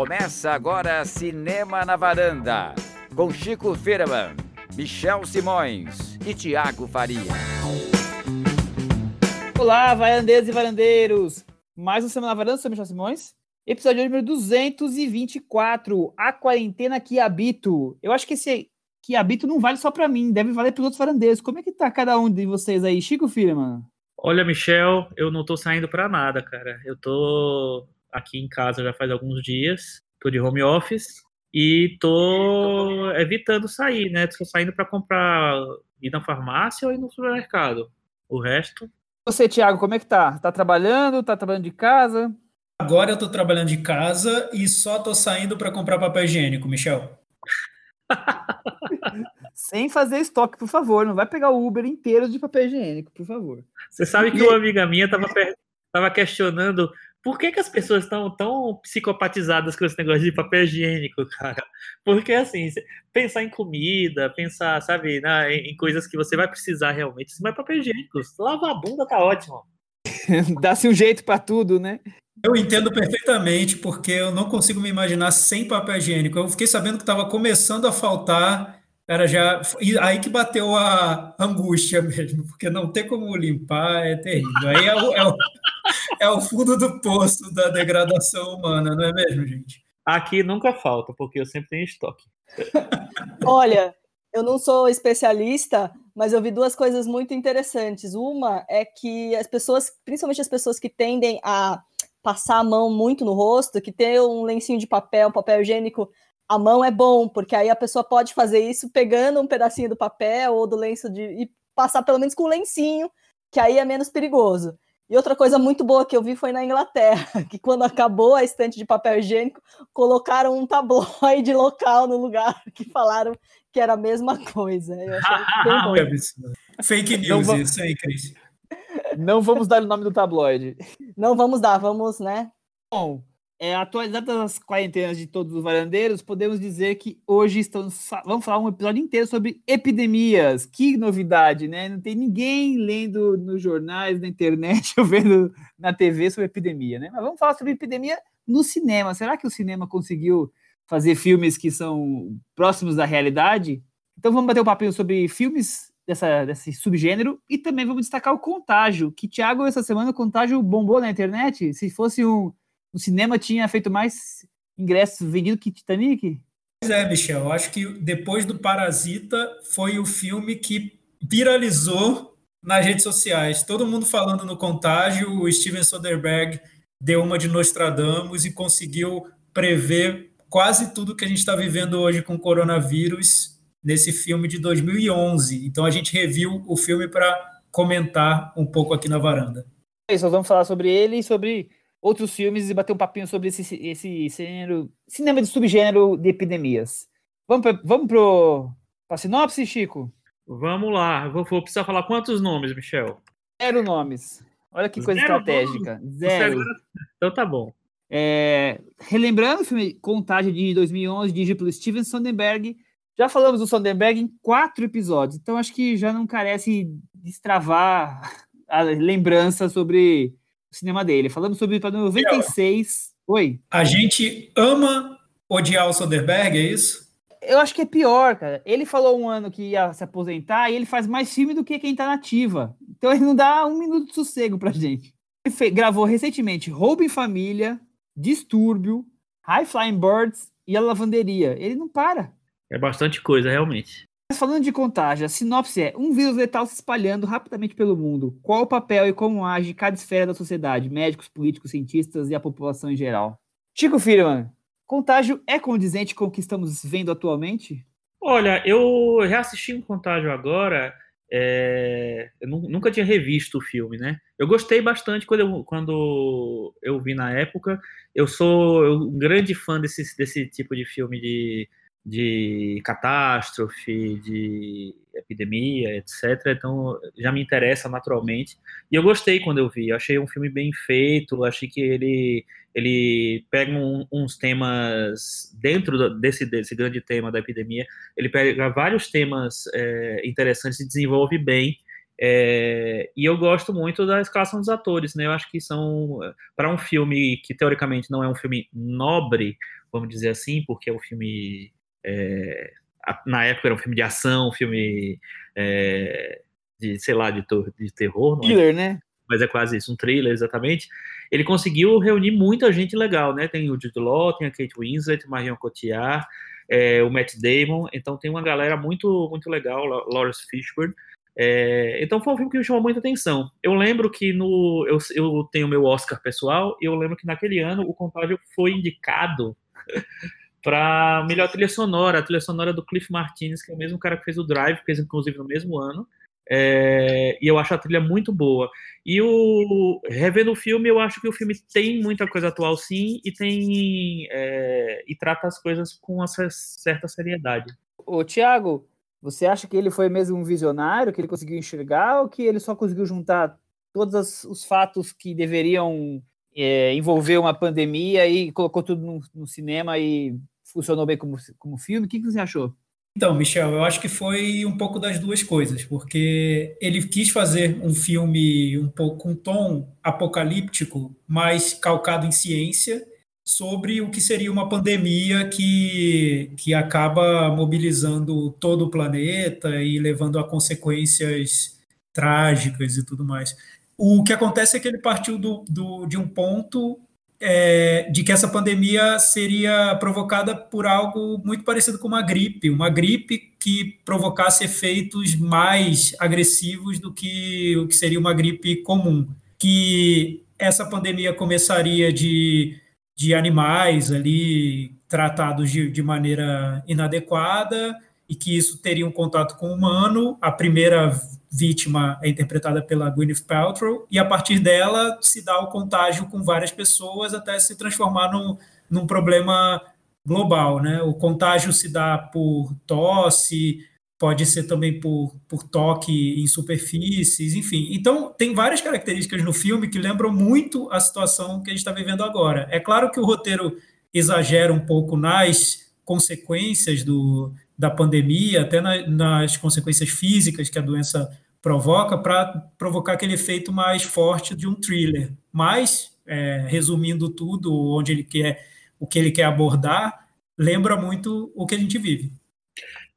Começa agora Cinema na Varanda, com Chico Firman, Michel Simões e Tiago Faria. Olá, varandeiros e varandeiros! Mais um Semana na Varanda, sou Michel Simões. Episódio número 224, A Quarentena que Habito. Eu acho que esse que habito não vale só para mim, deve valer para os outros varandeiros. Como é que tá cada um de vocês aí? Chico Firman? Olha, Michel, eu não tô saindo para nada, cara. Eu tô aqui em casa já faz alguns dias, tô de home office e tô evitando sair, né? Tô saindo para comprar, ir na farmácia ou ir no supermercado. O resto. Você, Thiago, como é que tá? Tá trabalhando? Tá trabalhando de casa? Agora eu tô trabalhando de casa e só tô saindo para comprar papel higiênico, Michel. Sem fazer estoque, por favor. Não vai pegar o Uber inteiro de papel higiênico, por favor. Você sabe que uma amiga minha estava tava questionando por que, que as pessoas estão tão psicopatizadas com esse negócio de papel higiênico, cara? Porque, assim, pensar em comida, pensar, sabe, na, em, coisas que você vai precisar realmente, mas papel higiênico, lavar a bunda tá ótimo. Dá-se um jeito para tudo, né? Eu entendo perfeitamente, porque eu não consigo me imaginar sem papel higiênico. Eu fiquei sabendo que estava começando a faltar, era já. Aí que bateu a angústia mesmo, porque não ter como limpar é terrível. Aí é o, é o, é o fundo do poço da degradação humana, não é mesmo, gente? Aqui nunca falta, porque eu sempre tenho estoque. Olha, eu não sou especialista, mas eu vi duas coisas muito interessantes. Uma é que as pessoas, principalmente as pessoas que tendem a passar a mão muito no rosto, que ter um lencinho de papel, papel higiênico, a mão é bom, porque aí a pessoa pode fazer isso pegando um pedacinho do papel ou do lenço de e passar pelo menos com o lencinho, que aí é menos perigoso. E outra coisa muito boa que eu vi foi na Inglaterra, que quando acabou a estante de papel higiênico, colocaram um tabloide local no lugar que falaram que era a mesma coisa. Eu achei bem bom. Fake news isso aí, Cris. Não vamos dar o nome do tabloide. Não vamos dar, vamos, né? Bom, é, atualizadas as quarentenas de todos os varandeiros, podemos dizer que hoje estamos, vamos falar um episódio inteiro sobre epidemias. Que novidade, né? Não tem ninguém lendo nos jornais, na internet ou vendo na TV sobre epidemia, né? Mas vamos falar sobre epidemia no cinema. Será que o cinema conseguiu fazer filmes que são próximos da realidade? Então vamos bater um papinho sobre filmes dessa, desse subgênero. E também vamos destacar o Contágio, que Thiago, essa semana, o Contágio bombou na internet. Se fosse um, um cinema, tinha feito mais ingressos vendidos que Titanic. Pois é, Michel. Eu acho que depois do Parasita foi o filme que viralizou nas redes sociais. Todo mundo falando no Contágio. O Steven Soderbergh deu uma de Nostradamus e conseguiu prever quase tudo que a gente está vivendo hoje com o coronavírus nesse filme de 2011. Então a gente reviu o filme para comentar um pouco aqui na varanda. É isso, nós vamos falar sobre ele e sobre outros filmes e bater um papinho sobre esse, esse gênero, cinema de subgênero de epidemias. Vamos para vamos pro, a sinopse, Chico? Vamos lá. Vou, vou, precisar falar quantos nomes, Michel? Zero nomes. Olha que coisa Zero estratégica. Nomes. Zero. Então tá bom. É, relembrando o filme Contagem de 2011, dirigido pelo Steven Soderbergh, já falamos do Sonderberg em quatro episódios, então acho que já não carece destravar a lembrança sobre o cinema dele. Falamos sobre para 96. Oi. A gente ama odiar o Soderbergh, é isso? Eu acho que é pior, cara. Ele falou um ano que ia se aposentar e ele faz mais filme do que quem tá nativa. Então ele não dá um minuto de sossego pra gente. Ele fez, gravou recentemente Roubo em Família, Distúrbio, High Flying Birds e A Lavanderia. Ele não para. É bastante coisa, realmente. Mas falando de contágio, a sinopse é um vírus letal se espalhando rapidamente pelo mundo. Qual o papel e como age cada esfera da sociedade? Médicos, políticos, cientistas e a população em geral. Chico Firman, contágio é condizente com o que estamos vendo atualmente? Olha, eu reassisti um contágio agora. É... eu nunca tinha revisto o filme, né? Eu gostei bastante quando eu, quando eu vi na época. Eu sou um grande fã desse, desse tipo de filme de de catástrofe, de epidemia, etc. Então já me interessa naturalmente. E eu gostei quando eu vi. Eu achei um filme bem feito. Achei que ele ele pega um, uns temas dentro desse desse grande tema da epidemia. Ele pega vários temas é, interessantes e desenvolve bem. É, e eu gosto muito da escalação dos atores, né? Eu acho que são para um filme que teoricamente não é um filme nobre, vamos dizer assim, porque é um filme é, na época era um filme de ação, um filme é, de sei lá de, de terror, é? thriller, né? Mas é quase isso, um thriller exatamente. Ele conseguiu reunir muita gente legal, né? Tem o Jude Law, tem a Kate Winslet, Marion Cotillard, é, o Matt Damon, então tem uma galera muito muito legal, Lawrence Fishburne. É, então foi um filme que me chamou muita atenção. Eu lembro que no eu, eu tenho meu Oscar pessoal e eu lembro que naquele ano o Contágio foi indicado para melhor trilha sonora, a trilha sonora do Cliff Martinez, que é o mesmo cara que fez o Drive, fez inclusive no mesmo ano. É, e eu acho a trilha muito boa. E o revendo o filme, eu acho que o filme tem muita coisa atual, sim, e tem é, e trata as coisas com uma certa seriedade. Ô, Tiago, você acha que ele foi mesmo um visionário, que ele conseguiu enxergar, ou que ele só conseguiu juntar todos os fatos que deveriam é, envolver uma pandemia e colocou tudo no, no, cinema e funcionou bem como, como filme? O que, que você achou? Então, Michel, eu acho que foi um pouco das duas coisas, porque ele quis fazer um filme um pouco com um tom apocalíptico, mas calcado em ciência, sobre o que seria uma pandemia que, que acaba mobilizando todo o planeta e levando a consequências trágicas e tudo mais. O que acontece é que ele partiu do, do de um ponto é, de que essa pandemia seria provocada por algo muito parecido com uma gripe, uma gripe que provocasse efeitos mais agressivos do que o que seria uma gripe comum. Que essa pandemia começaria de de animais ali tratados de, de maneira inadequada e que isso teria um contato com o humano. A primeira vítima é interpretada pela Gwyneth Paltrow e a partir dela se dá o contágio com várias pessoas até se transformar num, num problema global, né? O contágio se dá por tosse, pode ser também por, por toque em superfícies, enfim. Então, tem várias características no filme que lembram muito a situação que a gente está vivendo agora. É claro que o roteiro exagera um pouco nas consequências do, da pandemia, até na, nas consequências físicas que a doença provoca, para provocar aquele efeito mais forte de um thriller. Mas, é, resumindo tudo, onde ele quer, o que ele quer abordar, lembra muito o que a gente vive.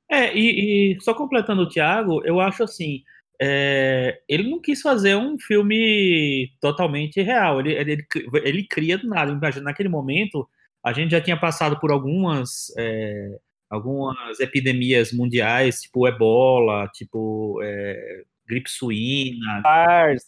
É, e, e só completando o Thiago, eu acho assim, é, ele não quis fazer um filme totalmente real, ele, ele, ele cria do nada. Imagina, naquele momento, a gente já tinha passado por algumas, é, algumas epidemias mundiais, tipo ebola, tipo é, gripe suína. SARS.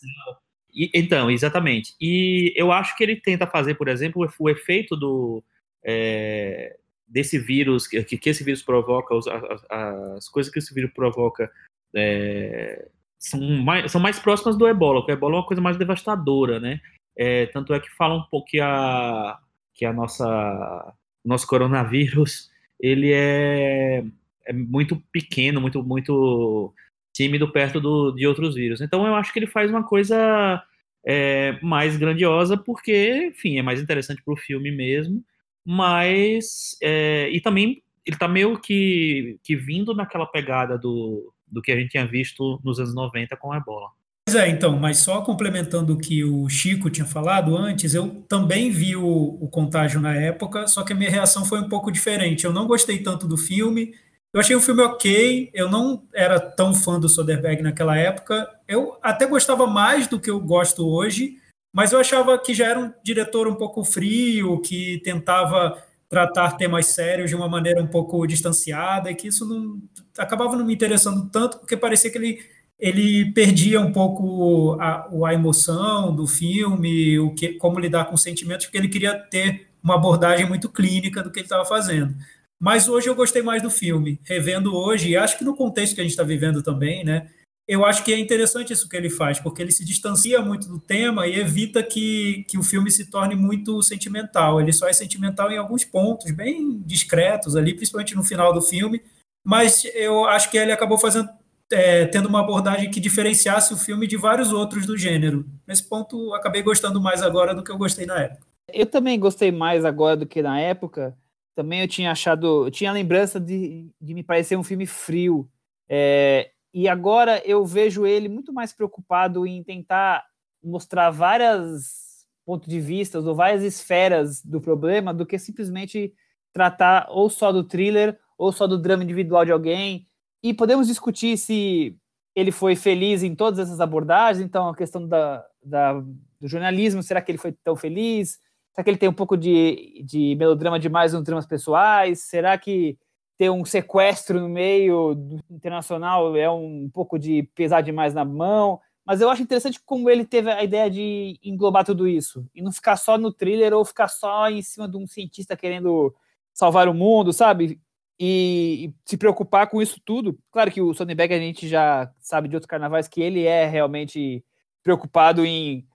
E, então, exatamente. E eu acho que ele tenta fazer, por exemplo, o, efeito do, é, desse vírus, que, que esse vírus provoca, as, as, as coisas que esse vírus provoca é, são, mais, são mais próximas do ebola, porque o ebola é uma coisa mais devastadora, né? É, tanto é que falam um pouco que a, que a nossa nosso coronavírus ele é, é muito pequeno, muito muito tímido perto do, de outros vírus. Então eu acho que ele faz uma coisa é, mais grandiosa porque, enfim, é mais interessante para o filme mesmo mas é, e também ele está meio que, que vindo naquela pegada do, do que a gente tinha visto nos anos 90 com a ebola. Pois é, então, mas só complementando o que o Chico tinha falado antes, eu também vi o, o Contágio na época, só que a minha reação foi um pouco diferente. Eu não gostei tanto do filme, eu achei o filme ok, eu não era tão fã do Soderbergh naquela época, eu até gostava mais do que eu gosto hoje, mas eu achava que já era um diretor um pouco frio, que tentava tratar temas sérios de uma maneira um pouco distanciada, e que isso não acabava não me interessando tanto, porque parecia que ele, ele perdia um pouco a, a emoção do filme, o que, como lidar com sentimentos, porque ele queria ter uma abordagem muito clínica do que ele estava fazendo. Mas hoje eu gostei mais do filme, revendo hoje, e acho que no contexto que a gente está vivendo também, né? eu acho que é interessante isso que ele faz, porque ele se distancia muito do tema e evita que, que o filme se torne muito sentimental. Ele só é sentimental em alguns pontos, bem discretos ali, principalmente no final do filme, mas eu acho que ele acabou fazendo é, tendo uma abordagem que diferenciasse o filme de vários outros do gênero. Nesse ponto, acabei gostando mais agora do que eu gostei na época. Eu também gostei mais agora do que na época. Também eu tinha achado, eu tinha a lembrança de, de me parecer um filme frio. É, e agora eu vejo ele muito mais preocupado em tentar mostrar várias pontos de vista ou várias esferas do problema do que simplesmente tratar ou só do thriller ou só do drama individual de alguém. E podemos discutir se ele foi feliz em todas essas abordagens. Então, a questão da, da, do jornalismo, será que ele foi tão feliz? Será que ele tem um pouco de, de melodrama demais nos dramas pessoais? Será que ter um sequestro no meio internacional é um pouco de pesar demais na mão? Mas eu acho interessante como ele teve a ideia de englobar tudo isso e não ficar só no thriller ou ficar só em cima de um cientista querendo salvar o mundo, sabe? E, e se preocupar com isso tudo. Claro que o Sonnenberg a gente já sabe de outros carnavais que ele é realmente preocupado em,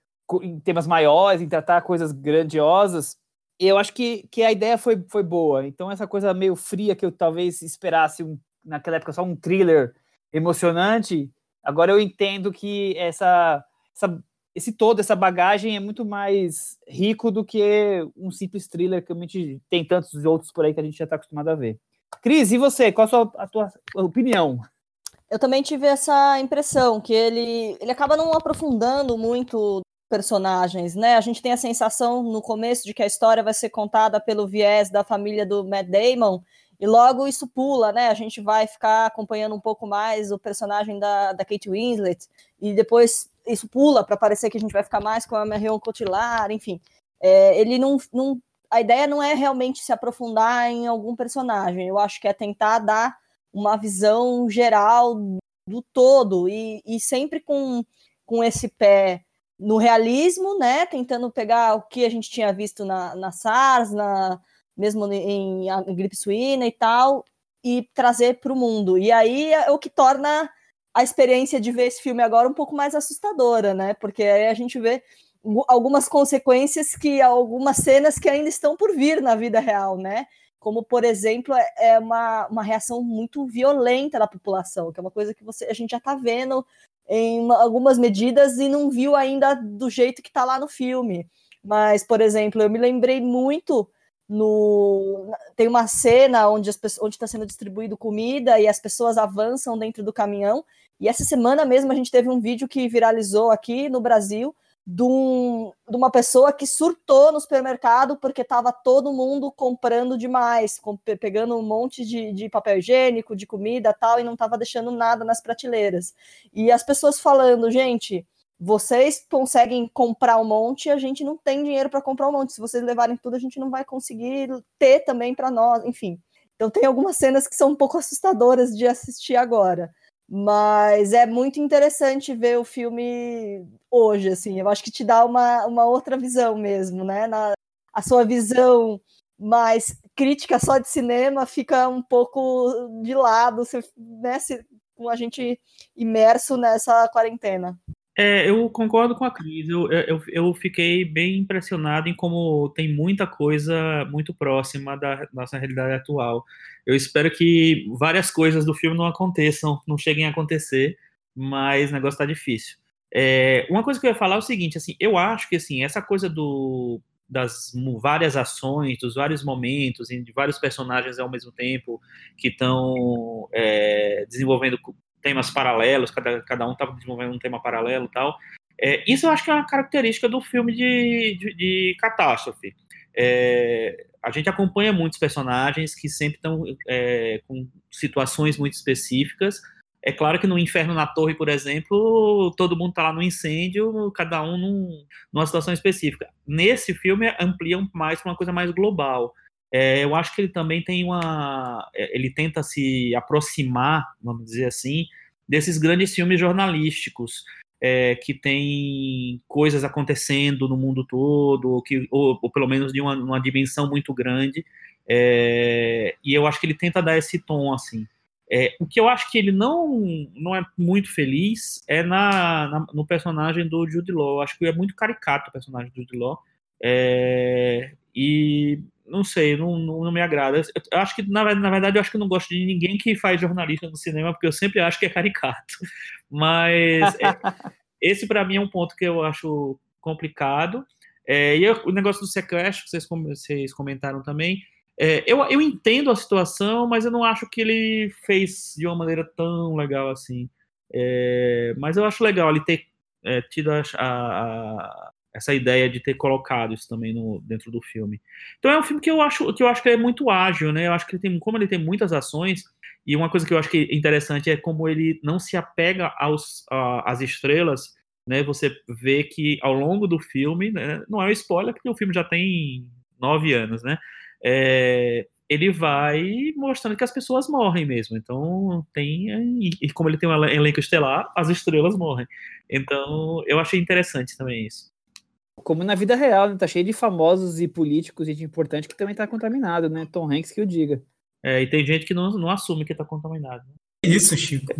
em temas maiores, em tratar coisas grandiosas. Eu acho que, que a ideia foi, foi boa. Então, essa coisa meio fria que eu talvez esperasse um, naquela época só um thriller emocionante, agora eu entendo que essa, essa, esse todo, essa bagagem é muito mais rico do que um simples thriller que a gente tem tantos outros por aí que a gente já está acostumado a ver. Cris, e você? Qual a, sua, a tua opinião? Eu também tive essa impressão que ele, ele acaba não aprofundando muito personagens, né? A gente tem a sensação no começo de que a história vai ser contada pelo viés da família do Matt Damon e logo isso pula, né? A gente vai ficar acompanhando um pouco mais o personagem da, da Kate Winslet e depois isso pula para parecer que a gente vai ficar mais com a Marion Cotillard, enfim. É, ele não, não a ideia não é realmente se aprofundar em algum personagem, eu acho que é tentar dar uma visão geral do todo e, e sempre com, com esse pé no realismo, né, tentando pegar o que a gente tinha visto na, na SARS, na, mesmo em, em gripe suína e tal, e trazer para o mundo. E aí é o que torna a experiência de ver esse filme agora um pouco mais assustadora, né? Porque aí a gente vê algumas consequências que algumas cenas que ainda estão por vir na vida real, né? Como, por exemplo, é, é uma, uma reação muito violenta da população, que é uma coisa que você, a gente já está vendo em uma, algumas medidas e não viu ainda do jeito que está lá no filme. Mas, por exemplo, eu me lembrei muito no tem uma cena onde onde está sendo distribuído comida e as pessoas avançam dentro do caminhão. E essa semana mesmo a gente teve um vídeo que viralizou aqui no Brasil de, um, de uma pessoa que surtou no supermercado porque estava todo mundo comprando demais, com, pegando um monte de, de papel higiênico, de comida tal, e não estava deixando nada nas prateleiras. E as pessoas falando, gente, vocês conseguem comprar um monte, a gente não tem dinheiro para comprar um monte. Se vocês levarem tudo, a gente não vai conseguir ter também para nós, enfim. Então tem algumas cenas que são um pouco assustadoras de assistir agora. Mas é muito interessante ver o filme hoje, assim. Eu acho que te dá uma, uma outra visão mesmo, né? Na, a sua visão mais crítica só de cinema fica um pouco de lado, você, né? Se, com a gente imerso nessa quarentena. É, eu concordo com a Cris. Eu, eu, eu fiquei bem impressionado em como tem muita coisa muito próxima da nossa realidade atual. Eu espero que várias coisas do filme não aconteçam, não cheguem a acontecer, mas o negócio está difícil. É, uma coisa que eu ia falar é o seguinte, assim, eu acho que assim essa coisa do, das várias ações, dos vários momentos, de vários personagens ao mesmo tempo que estão é, desenvolvendo temas paralelos, cada, cada um estava desenvolvendo um tema paralelo e tal. É, isso eu acho que é uma característica do filme de, de, de catástrofe. É, a gente acompanha muitos personagens que sempre estão é, com situações muito específicas. É claro que no Inferno na Torre, por exemplo, todo mundo está lá no incêndio, cada um num, numa situação específica. Nesse filme, ampliam mais uma coisa mais global. É, eu acho que ele também tem uma. É, ele tenta se aproximar, vamos dizer assim, desses grandes filmes jornalísticos. É, que tem coisas acontecendo no mundo todo, ou, que, ou, ou pelo menos de uma, uma dimensão muito grande, é, e eu acho que ele tenta dar esse tom assim. É, o que eu acho que ele não, não é muito feliz é na, na, no personagem do Jude Law. Eu acho que é muito caricato o personagem do Jude Law. É, e não sei, não, não, não me agrada. Eu, acho que, na, na, verdade, eu acho que não gosto de ninguém que faz jornalista no cinema, porque eu sempre acho que é caricato. Mas é, esse, para mim, é um ponto que eu acho complicado. É, e eu, o negócio do sequestro, que vocês, vocês comentaram também, é, eu, eu entendo a situação, mas eu não acho que ele fez de uma maneira tão legal assim. É, mas eu acho legal ele ter é, tido a, a, essa ideia de ter colocado isso também no, dentro do filme. Então é um filme que eu acho que eu acho que é muito ágil, né? Eu acho que ele tem, como ele tem muitas ações e uma coisa que eu acho que é interessante é como ele não se apega aos às estrelas, né? Você vê que ao longo do filme, né? não é um spoiler porque o filme já tem nove anos, né? É, ele vai mostrando que as pessoas morrem mesmo. Então tem e, como ele tem um elenco estelar, as estrelas morrem. Então eu achei interessante também isso como na vida real, né? Tá cheio de famosos e políticos, gente importante que também tá contaminado, né? Tom Hanks que o diga. É, e tem gente que não, não assume que tá contaminado. Né? Isso, Chico.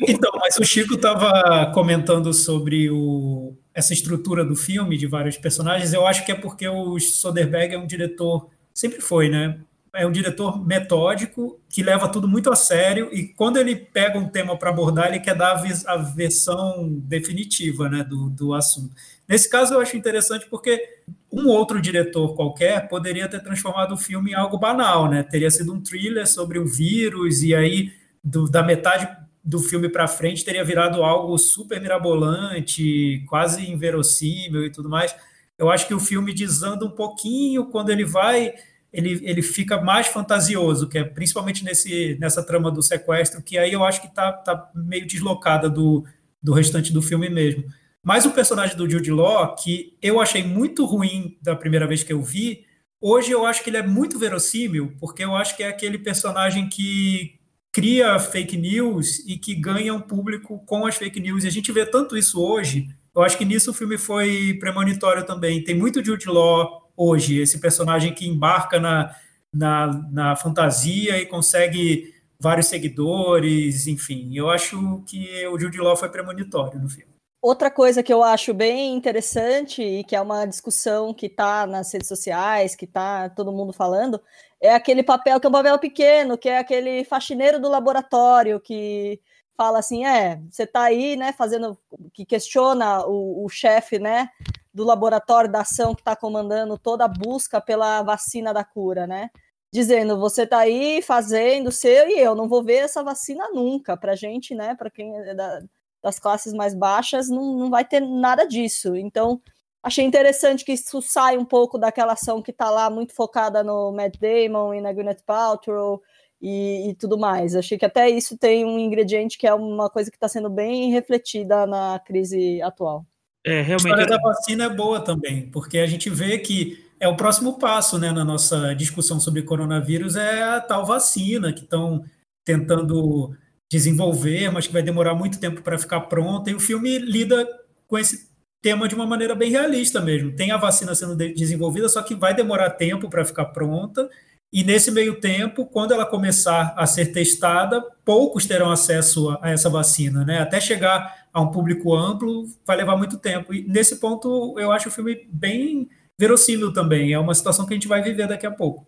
Então, mas o Chico estava comentando sobre o, essa estrutura do filme, de vários personagens. Eu acho que é porque o Soderbergh é um diretor, sempre foi, né? É um diretor metódico que leva tudo muito a sério e quando ele pega um tema para abordar, ele quer dar a, versão definitiva né, do, do assunto. Nesse caso, eu acho interessante porque um outro diretor qualquer poderia ter transformado o filme em algo banal, né? Teria sido um thriller sobre um vírus, e aí, do, da metade do filme para frente, teria virado algo super mirabolante, quase inverossímil e tudo mais. Eu acho que o filme desanda um pouquinho quando ele vai. Ele, ele fica mais fantasioso, que é principalmente nesse, nessa trama do sequestro, que aí eu acho que está tá meio deslocada do, do restante do filme mesmo. Mas o personagem do Jude Law, que eu achei muito ruim da primeira vez que eu vi, hoje eu acho que ele é muito verossímil, porque eu acho que é aquele personagem que cria fake news e que ganha um público com as fake news. E a gente vê tanto isso hoje. Eu acho que nisso o filme foi premonitório também. Tem muito Jude Law hoje, esse personagem que embarca na, na, na fantasia e consegue vários seguidores, enfim. Eu acho que o Jude Law foi premonitório no filme. Outra coisa que eu acho bem interessante e que é uma discussão que está nas redes sociais, que está todo mundo falando, é aquele papel que é um papel pequeno, que é aquele faxineiro do laboratório que fala assim, é, você está aí, né, fazendo, que questiona o, o chefe, né, do laboratório da ação que está comandando toda a busca pela vacina da cura, né, dizendo, você está aí fazendo o seu e eu não vou ver essa vacina nunca, para gente, né, para quem é da, das classes mais baixas, não, não vai ter nada disso. Então, achei interessante que isso sai um pouco daquela ação que está lá muito focada no Matt Damon e na Gwyneth Paltrow e, e, tudo mais. Achei que até isso tem um ingrediente que é uma coisa que está sendo bem refletida na crise atual. É, realmente. A história da vacina é boa também, porque a gente vê que é o próximo passo né, na nossa discussão sobre coronavírus é a tal vacina que estão tentando desenvolver, mas que vai demorar muito tempo para ficar pronta. E o filme lida com esse tema de uma maneira bem realista mesmo. Tem a vacina sendo desenvolvida, só que vai demorar tempo para ficar pronta. E nesse meio tempo, quando ela começar a ser testada, poucos terão acesso a essa vacina, né? Até chegar a um público amplo, vai levar muito tempo. E nesse ponto, eu acho o filme bem verossímil também. É uma situação que a gente vai viver daqui a pouco.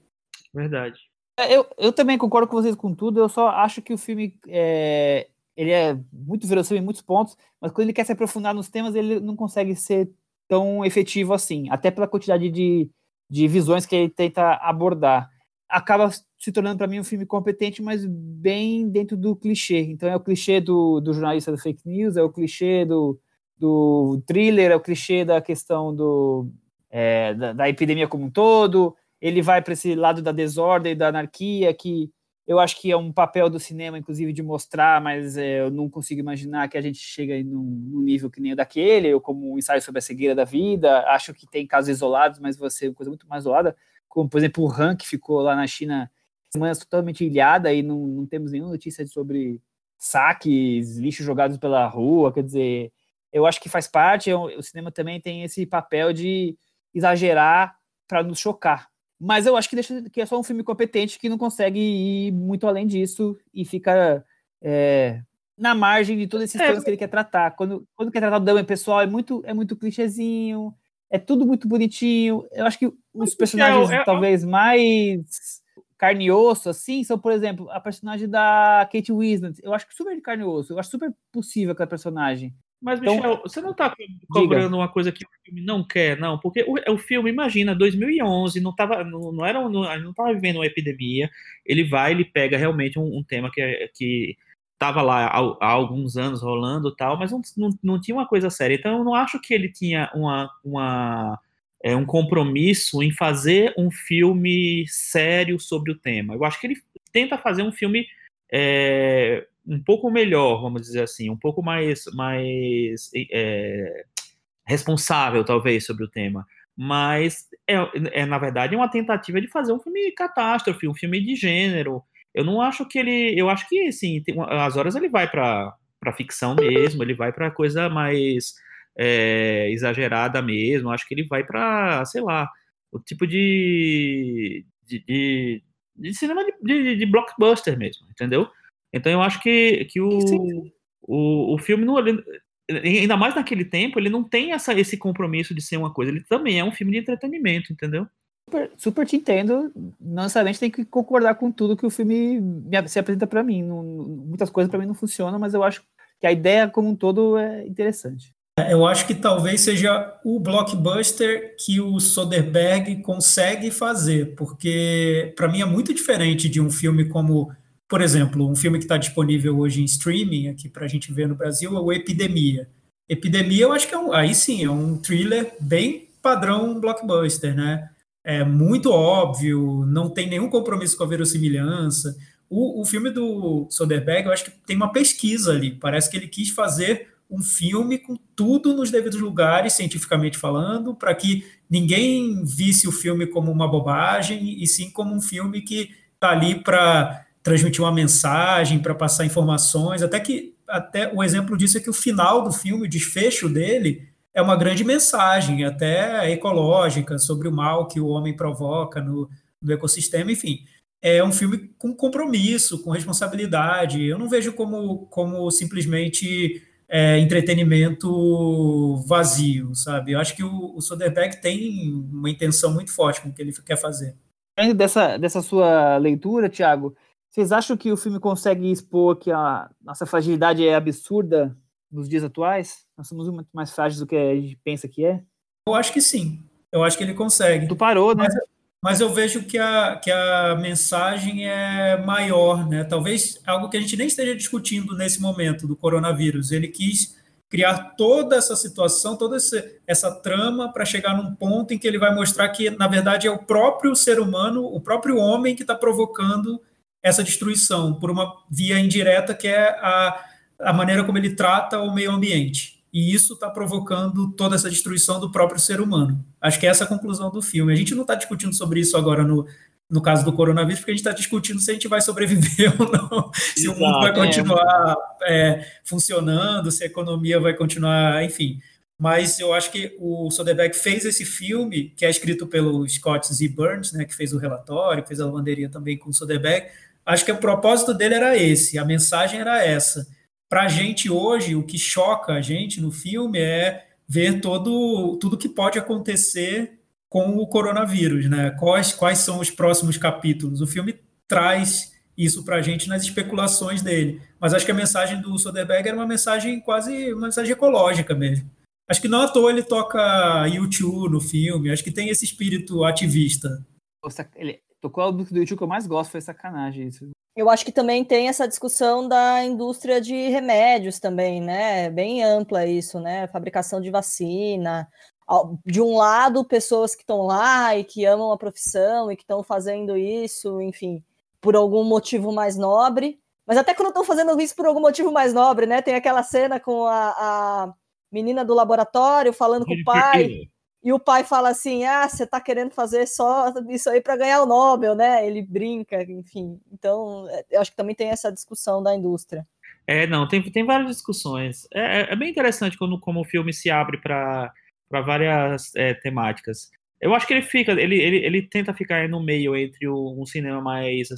Verdade. É, eu, eu também concordo com vocês com tudo, eu só acho que o filme é, ele é muito verossímil em muitos pontos, mas quando ele quer se aprofundar nos temas, ele não consegue ser tão efetivo assim, até pela quantidade de, de visões que ele tenta abordar. Acaba se tornando para mim um filme competente, mas bem dentro do clichê. Então é o clichê do, do jornalista da fake news, é o clichê do, do thriller, é o clichê da questão do, é, da, da epidemia como um todo, ele vai para esse lado da desordem da anarquia, que eu acho que é um papel do cinema, inclusive, de mostrar, mas é, eu não consigo imaginar que a gente chega num, num, nível que nem o daquele, ou como um ensaio sobre a cegueira da vida. Acho que tem casos isolados, mas você uma coisa muito mais isolada, como, por exemplo, o Han, que ficou lá na China semanas totalmente ilhada e não, não temos nenhuma notícia sobre saques, lixo jogados pela rua, quer dizer, eu acho que faz parte, o cinema também tem esse papel de exagerar para nos chocar, mas eu acho que, deixa, que é só um filme competente que não consegue ir muito além disso e fica é, na margem de todos esses é, temas que ele quer tratar. Quando, quando quer tratar do drama pessoal, é muito, é muito clichêzinho, é tudo muito bonitinho. Eu acho que os personagens é, é, talvez mais carne e osso, assim, são, por exemplo, a personagem da Kate Winslet. Eu acho que super de carne e osso. Eu acho super possível aquela personagem. Mas, então, Michel, você não está cobrando diga. uma coisa que o filme não quer, não? Porque o, o filme, imagina, 2011, não tava, não, não era, não, não tava vivendo uma epidemia. Ele vai, ele pega realmente um, um tema que, é, que estava lá há, há, alguns anos rolando tal, mas não, não, não, tinha uma coisa séria. Então eu não acho que ele tinha uma, uma, é, um compromisso em fazer um filme sério sobre o tema. Eu acho que ele tenta fazer um filme é, um pouco melhor, vamos dizer assim, um pouco mais, mais é, responsável, talvez, sobre o tema. Mas é, é, na verdade, uma tentativa de fazer um filme catástrofe, um filme de gênero, eu não acho que ele. Eu acho que, assim, tem, às horas ele vai para ficção mesmo, ele vai para coisa mais é, exagerada mesmo. Acho que ele vai para, sei lá, o tipo de. de, de, de cinema de, de, blockbuster mesmo, entendeu? Então eu acho que, que o, o, o filme não. Ele, ainda mais naquele tempo, ele não tem essa, esse compromisso de ser uma coisa. Ele também é um filme de entretenimento, entendeu? Super, super te entendo. Não necessariamente tem que concordar com tudo que o filme se apresenta para mim. Não, muitas coisas para mim não funcionam, mas eu acho que a ideia como um todo é interessante. Eu acho que talvez seja o blockbuster que o Soderbergh consegue fazer, porque para mim é muito diferente de um filme como, por exemplo, um filme que está disponível hoje em streaming aqui para a gente ver no Brasil é o Epidemia. Epidemia, eu acho que é um, aí sim é um thriller bem padrão blockbuster, né? É muito óbvio, não tem nenhum compromisso com a verossimilhança. O, o filme do Soderbergh, eu acho que tem uma pesquisa ali. Parece que ele quis fazer um filme com tudo nos devidos lugares, cientificamente falando, para que ninguém visse o filme como uma bobagem, e sim como um filme que está ali para transmitir uma mensagem, para passar informações. Até que até o exemplo disso é que o final do filme, o desfecho dele, é uma grande mensagem, até ecológica, sobre o mal que o homem provoca no, no ecossistema, enfim. É um filme com compromisso, com responsabilidade. Eu não vejo como, como simplesmente é, entretenimento vazio, sabe? Eu acho que o, o Soderbergh tem uma intenção muito forte com o que ele quer fazer. Dessa, dessa sua leitura, Tiago, vocês acham que o filme consegue expor que a nossa fragilidade é absurda nos dias atuais? Nós somos muito mais frágeis do que a gente pensa que é? Eu acho que sim. Eu acho que ele consegue. Tu parou, né? Mas, mas eu vejo que a, que a mensagem é maior, né? Talvez algo que a gente nem esteja discutindo nesse momento do coronavírus. Ele quis criar toda essa situação, toda essa, essa trama para chegar num ponto em que ele vai mostrar que, na verdade, é o próprio ser humano, o próprio homem que está provocando essa destruição por uma via indireta que é a a maneira como ele trata o meio ambiente. E isso está provocando toda essa destruição do próprio ser humano. Acho que é essa a conclusão do filme. A gente não está discutindo sobre isso agora no, no caso do coronavírus, porque a gente está discutindo se a gente vai sobreviver ou não, se Exato, o mundo vai é. continuar é. É, funcionando, se a economia vai continuar, enfim. Mas eu acho que o Soderbergh fez esse filme, que é escrito pelo Scott Z. Burns, né, que fez o relatório, fez a lavanderia também com o Soderbergh. Acho que o propósito dele era esse, a mensagem era essa para a gente hoje, o que choca a gente no filme é ver todo, tudo que pode acontecer com o coronavírus, né? Quais, quais são os próximos capítulos? O filme traz isso para a gente nas especulações dele. Mas acho que a mensagem do Soderbergh era uma mensagem quase uma mensagem ecológica mesmo. Acho que não à toa ele toca YouTube no filme, acho que tem esse espírito ativista. Ele tocou música do YouTube que eu mais gosto, foi sacanagem isso. Eu acho que também tem essa discussão da indústria de remédios também, né? Bem ampla isso, né? Fabricação de vacina. De um lado, pessoas que estão lá e que amam a profissão e que estão fazendo isso, enfim, por algum motivo mais nobre. Mas até quando estão fazendo isso por algum motivo mais nobre, né? Tem aquela cena com a, a menina do laboratório falando com o pai e o pai fala assim: ah, você está querendo fazer só isso aí para ganhar o Nobel, né? Ele brinca, enfim. Então, é, eu acho que também tem essa discussão da indústria. É, não, tem, tem várias discussões. É, é, é bem interessante quando, como o filme se abre para várias é, temáticas. Eu acho que ele fica, ele, ele, ele tenta ficar no meio entre um cinema mais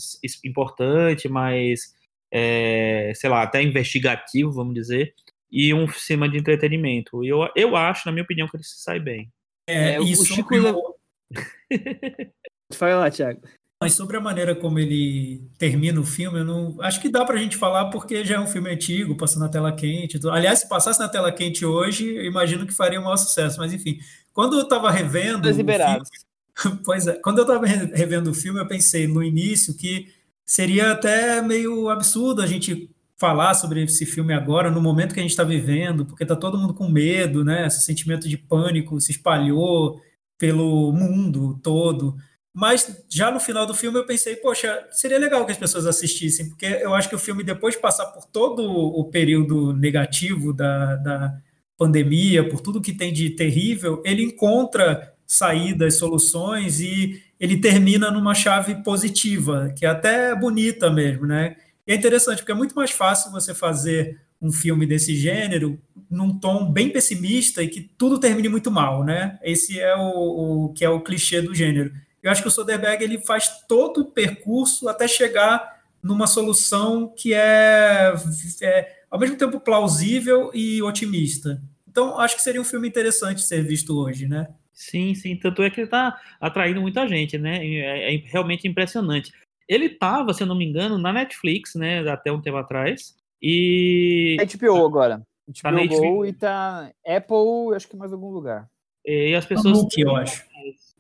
importante, mais, é, sei lá, até investigativo, vamos dizer, e um cinema de entretenimento. E eu, eu acho, na minha opinião, que ele se sai bem. É, é, o Chico. Eu... Fala lá, Thiago. Mas sobre a maneira como ele termina o filme, eu não acho que dá para a gente falar porque já é um filme antigo, passando na tela quente. Aliás, se passasse na tela quente hoje, eu imagino que faria um maior sucesso. Mas enfim, quando eu estava revendo, liberados. Filme, pois é, quando eu estava revendo o filme, eu pensei no início que seria até meio absurdo a gente falar sobre esse filme agora, no momento que a gente está vivendo, porque está todo mundo com medo, né? Esse sentimento de pânico se espalhou pelo mundo todo. Mas já no final do filme eu pensei, poxa, seria legal que as pessoas assistissem, porque eu acho que o filme, depois de passar por todo o período negativo da, da pandemia, por tudo que tem de terrível, ele encontra saídas, soluções e ele termina numa chave positiva, que é até bonita mesmo, né? E é interessante, porque é muito mais fácil você fazer um filme desse gênero num tom bem pessimista e que tudo termine muito mal, né? Esse é o, o que é o clichê do gênero. Eu acho que o Soderbergh ele faz todo o percurso até chegar numa solução que é, é ao mesmo tempo plausível e otimista. Então, acho que seria um filme interessante ser visto hoje, né? Sim, sim. Tanto é que ele está atraindo muita gente, né? É, é realmente impressionante. Ele estava, se eu não me engano, na Netflix, né? Até um tempo atrás. E. HBO agora. HBO tá Go e tá Apple, acho que mais algum lugar. E as pessoas. que eu acho.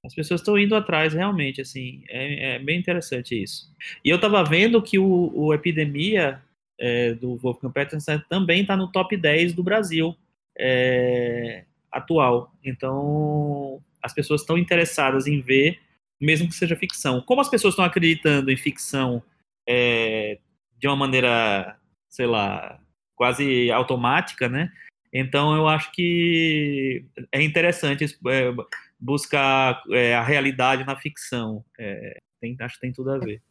As pessoas estão indo atrás, realmente, assim. É, é, bem interessante isso. E eu estava vendo que o, o Epidemia é, do Wolfgang Peterson também está no top 10 do Brasil é, atual. Então, as pessoas estão interessadas em ver, mesmo que seja ficção. Como as pessoas estão acreditando em ficção é, de uma maneira, sei lá, quase automática, né? Então, eu acho que é interessante é, buscar é, a realidade na ficção. É, tem, acho que tem tudo a ver.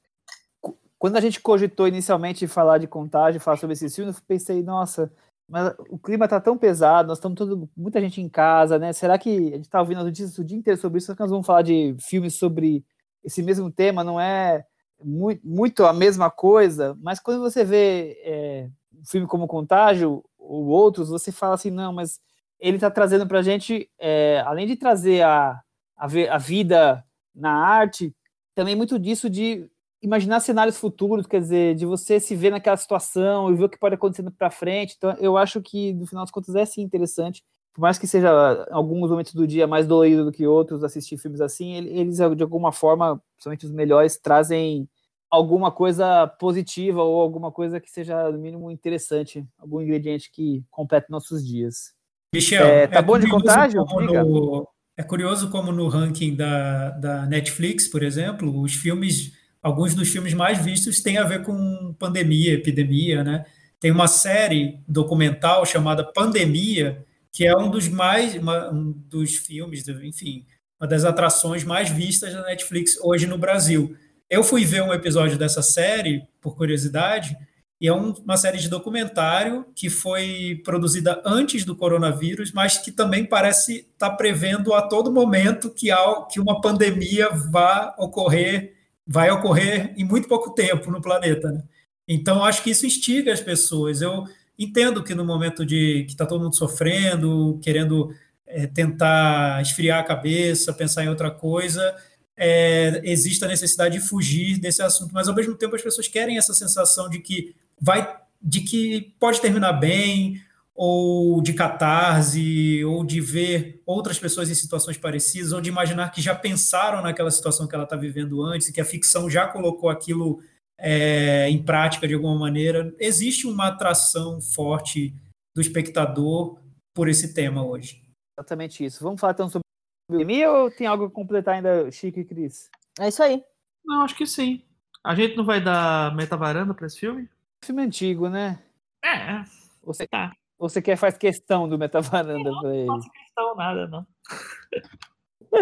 Quando a gente cogitou inicialmente falar de contágio, falar sobre esse filme, eu pensei, nossa, mas o clima tá tão pesado, nós estamos todo, muita gente em casa, né? Será que a gente tá ouvindo as notícias o dia inteiro sobre isso? Será que nós vamos falar de filmes sobre esse mesmo tema? Não é muito, muito a mesma coisa, mas quando você vê é, um filme como Contágio ou outros, você fala assim, não, mas ele está trazendo para a gente, é, além de trazer a, a, a vida na arte, também muito disso de imaginar cenários futuros, quer dizer, de você se ver naquela situação e ver o que pode acontecer para frente. Então, eu acho que, no final das contas, é sim interessante. Por mais que seja alguns momentos do dia mais dolorido do que outros, assistir filmes assim, eles, de alguma forma, principalmente os melhores, trazem alguma coisa positiva ou alguma coisa que seja, no mínimo, interessante, algum ingrediente que complete nossos dias. Michel, é, tá é bom de contágio? No, é curioso como no ranking da, da Netflix, por exemplo, os filmes alguns dos filmes mais vistos têm a ver com pandemia, epidemia, né? Tem uma série documental chamada Pandemia, que é um dos mais uma, um dos filmes, enfim, uma das atrações mais vistas da Netflix hoje no Brasil. Eu fui ver um episódio dessa série por curiosidade, e é um, uma série de documentário que foi produzida antes do coronavírus, mas que também parece estar tá prevendo a todo momento que, há, que uma pandemia vá ocorrer vai ocorrer em muito pouco tempo no planeta. Né? Então, acho que isso instiga as pessoas. Eu entendo que no momento de que está todo mundo sofrendo, querendo é, tentar esfriar a cabeça, pensar em outra coisa, é, existe a necessidade de fugir desse assunto, mas ao mesmo tempo as pessoas querem essa sensação de que vai, de que pode terminar bem, ou de catarse, ou de ver outras pessoas em situações parecidas, ou de imaginar que já pensaram naquela situação que ela está vivendo antes, e que a ficção já colocou aquilo é, em prática de alguma maneira. Existe uma atração forte do espectador por esse tema hoje. Exatamente isso. Vamos falar então sobre pandemia ou tem algo a completar ainda, Chico e Cris? É isso aí. Não, acho que sim. A gente não vai dar metavaranda para esse filme? Filme antigo, né? É. Você tá. Ou você quer faz questão do metavaranda para ele? Não faço questão nada, não.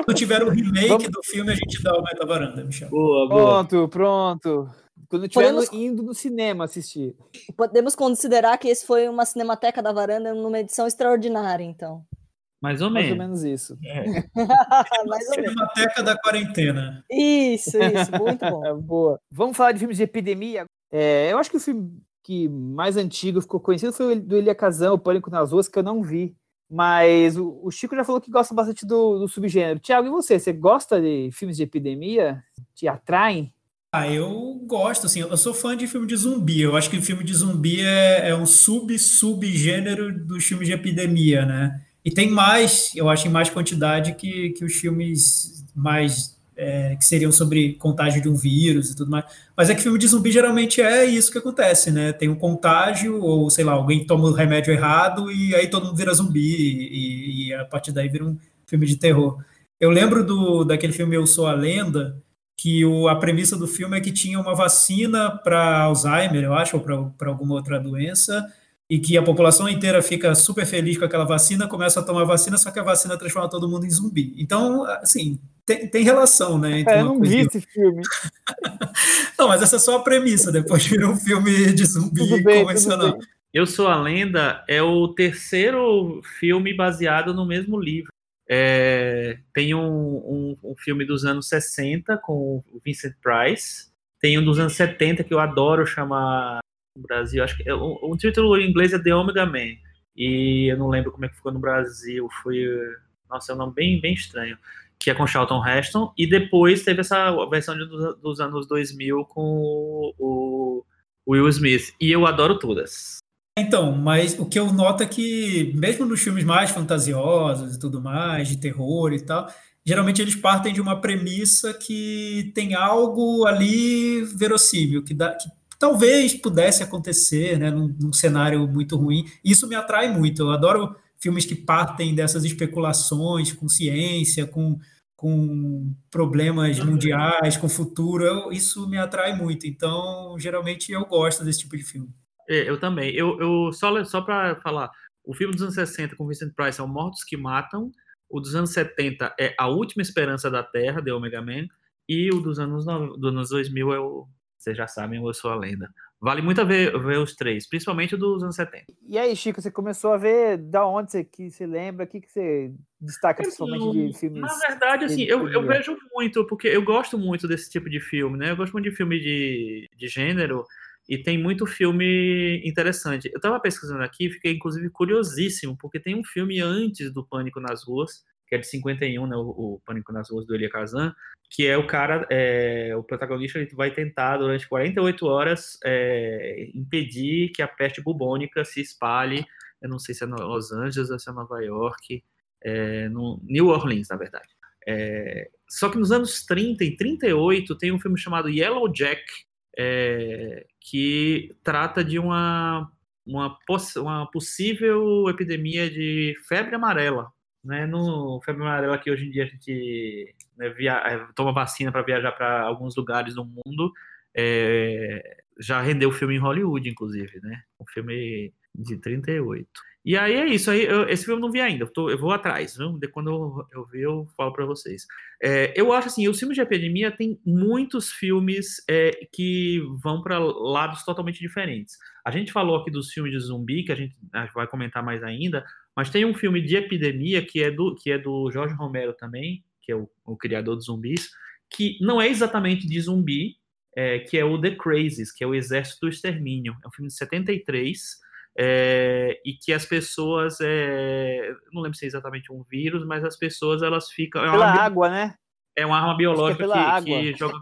Se tiver o remake Vamos... do filme, a gente dá o metavaranda, Michel. Boa, boa. Pronto, pronto. Quando estiver Podemos... indo no cinema assistir. Podemos considerar que esse foi uma Cinemateca da Varanda numa edição extraordinária, então. Mais ou menos. Mais ou menos isso. É. Mais ou Cinemateca da quarentena. Isso, isso. Muito bom. Boa. Vamos falar de filmes de epidemia. É, eu acho que o filme que mais antigo ficou conhecido foi o do Elia Kazan, o Pânico nas Ruas, que eu não vi. Mas o, o Chico já falou que gosta bastante do, do, subgênero. Tiago, e você? Você gosta de filmes de epidemia? Te atraem? Ah, eu gosto, assim, eu sou fã de filme de zumbi. Eu acho que filme de zumbi é, é um sub-subgênero dos filmes de epidemia, né? E tem mais, eu acho, em mais quantidade que, que os filmes mais é, que seriam sobre contágio de um vírus e tudo mais. Mas é que filme de zumbi geralmente é isso que acontece, né? Tem um contágio, ou sei lá, alguém toma o remédio errado e aí todo mundo vira zumbi, e, e a partir daí vira um filme de terror. Eu lembro do, daquele filme Eu Sou a Lenda, que o, a premissa do filme é que tinha uma vacina para Alzheimer, eu acho, ou para alguma outra doença, e que a população inteira fica super feliz com aquela vacina, começa a tomar vacina, só que a vacina transforma todo mundo em zumbi. Então, assim, tem, tem relação, né? É, eu não vi esse filme. não, mas essa é só a premissa, depois vira um filme de zumbi bem, convencional. Eu Sou a Lenda é o terceiro filme baseado no mesmo livro. É, tem um, um, um, filme dos anos 60 com o Vincent Price, tem um dos anos 70 que eu adoro, chama no Brasil, acho que é, o, o, título em inglês é The Omega Man, e eu não lembro como é que ficou no Brasil, foi, nossa, é um nome bem, bem estranho, que é com Charlton Heston, e depois teve essa versão de, dos, anos 2000 com o, o Will Smith, e eu adoro todas. Então, mas o que eu noto é que, mesmo nos filmes mais fantasiosos e tudo mais, de terror e tal, geralmente eles partem de uma premissa que tem algo ali verossímil, que, dá, que talvez pudesse acontecer né, num, num cenário muito ruim. Isso me atrai muito. Eu adoro filmes que partem dessas especulações com ciência, com, com problemas mundiais, com futuro. Eu, isso me atrai muito. Então, geralmente, eu gosto desse tipo de filme. É, eu também. Eu, eu só só para falar, o filme dos anos 60 com Vincent Price é o Mortos que Matam, o dos anos 70 é A Última Esperança da Terra, de Omega Man, e o dos anos, dos anos 2000 é o, vocês já sabem, Eu Sou a Lenda. Vale muito a ver, ver os três, principalmente o dos anos 70. E aí, Chico, você começou a ver da onde você que se lembra, o que, que você destaca principalmente de filmes? Na verdade, assim, eu, eu vejo muito, porque eu gosto muito desse tipo de filme, né? Eu gosto muito de filme de, de gênero, e tem muito filme interessante. Eu estava pesquisando aqui, fiquei inclusive curiosíssimo, porque tem um filme antes do Pânico nas Ruas, que é de 51, né, o, o Pânico nas Ruas do Elia Kazan, que é o cara, é, o protagonista ele vai tentar durante 48 horas é, impedir que a peste bubônica se espalhe, eu não sei se é Los Angeles ou se é Nova York, é, no New Orleans, na verdade. É, só que nos anos 30 e 38 tem um filme chamado Yellow Jack, é, que trata de uma, uma, uma possível epidemia de febre amarela. Né, no febre amarela que hoje em dia a gente né, via, é, toma vacina para viajar para alguns lugares do mundo, é, já rendeu filme em Hollywood, inclusive, né? Um filme de 38. E aí é isso. Aí eu, esse filme eu não vi ainda. Eu, tô, eu vou atrás. Viu? De quando eu, eu ver, eu falo para vocês. É, eu acho assim, os filmes de epidemia tem muitos filmes é, que vão para lados totalmente diferentes. A gente falou aqui dos filmes de zumbi, que a gente vai comentar mais ainda, mas tem um filme de epidemia que é do, que é do Jorge Romero também, que é o, o criador dos zumbis, que não é exatamente de zumbi, é, que é o The Crazies, que é o Exército do Extermínio. É um filme de 73 é, e que as pessoas, é, não lembro se é exatamente um vírus, mas as pessoas elas ficam. É pela água, né? É uma arma é biológica que, que, joga.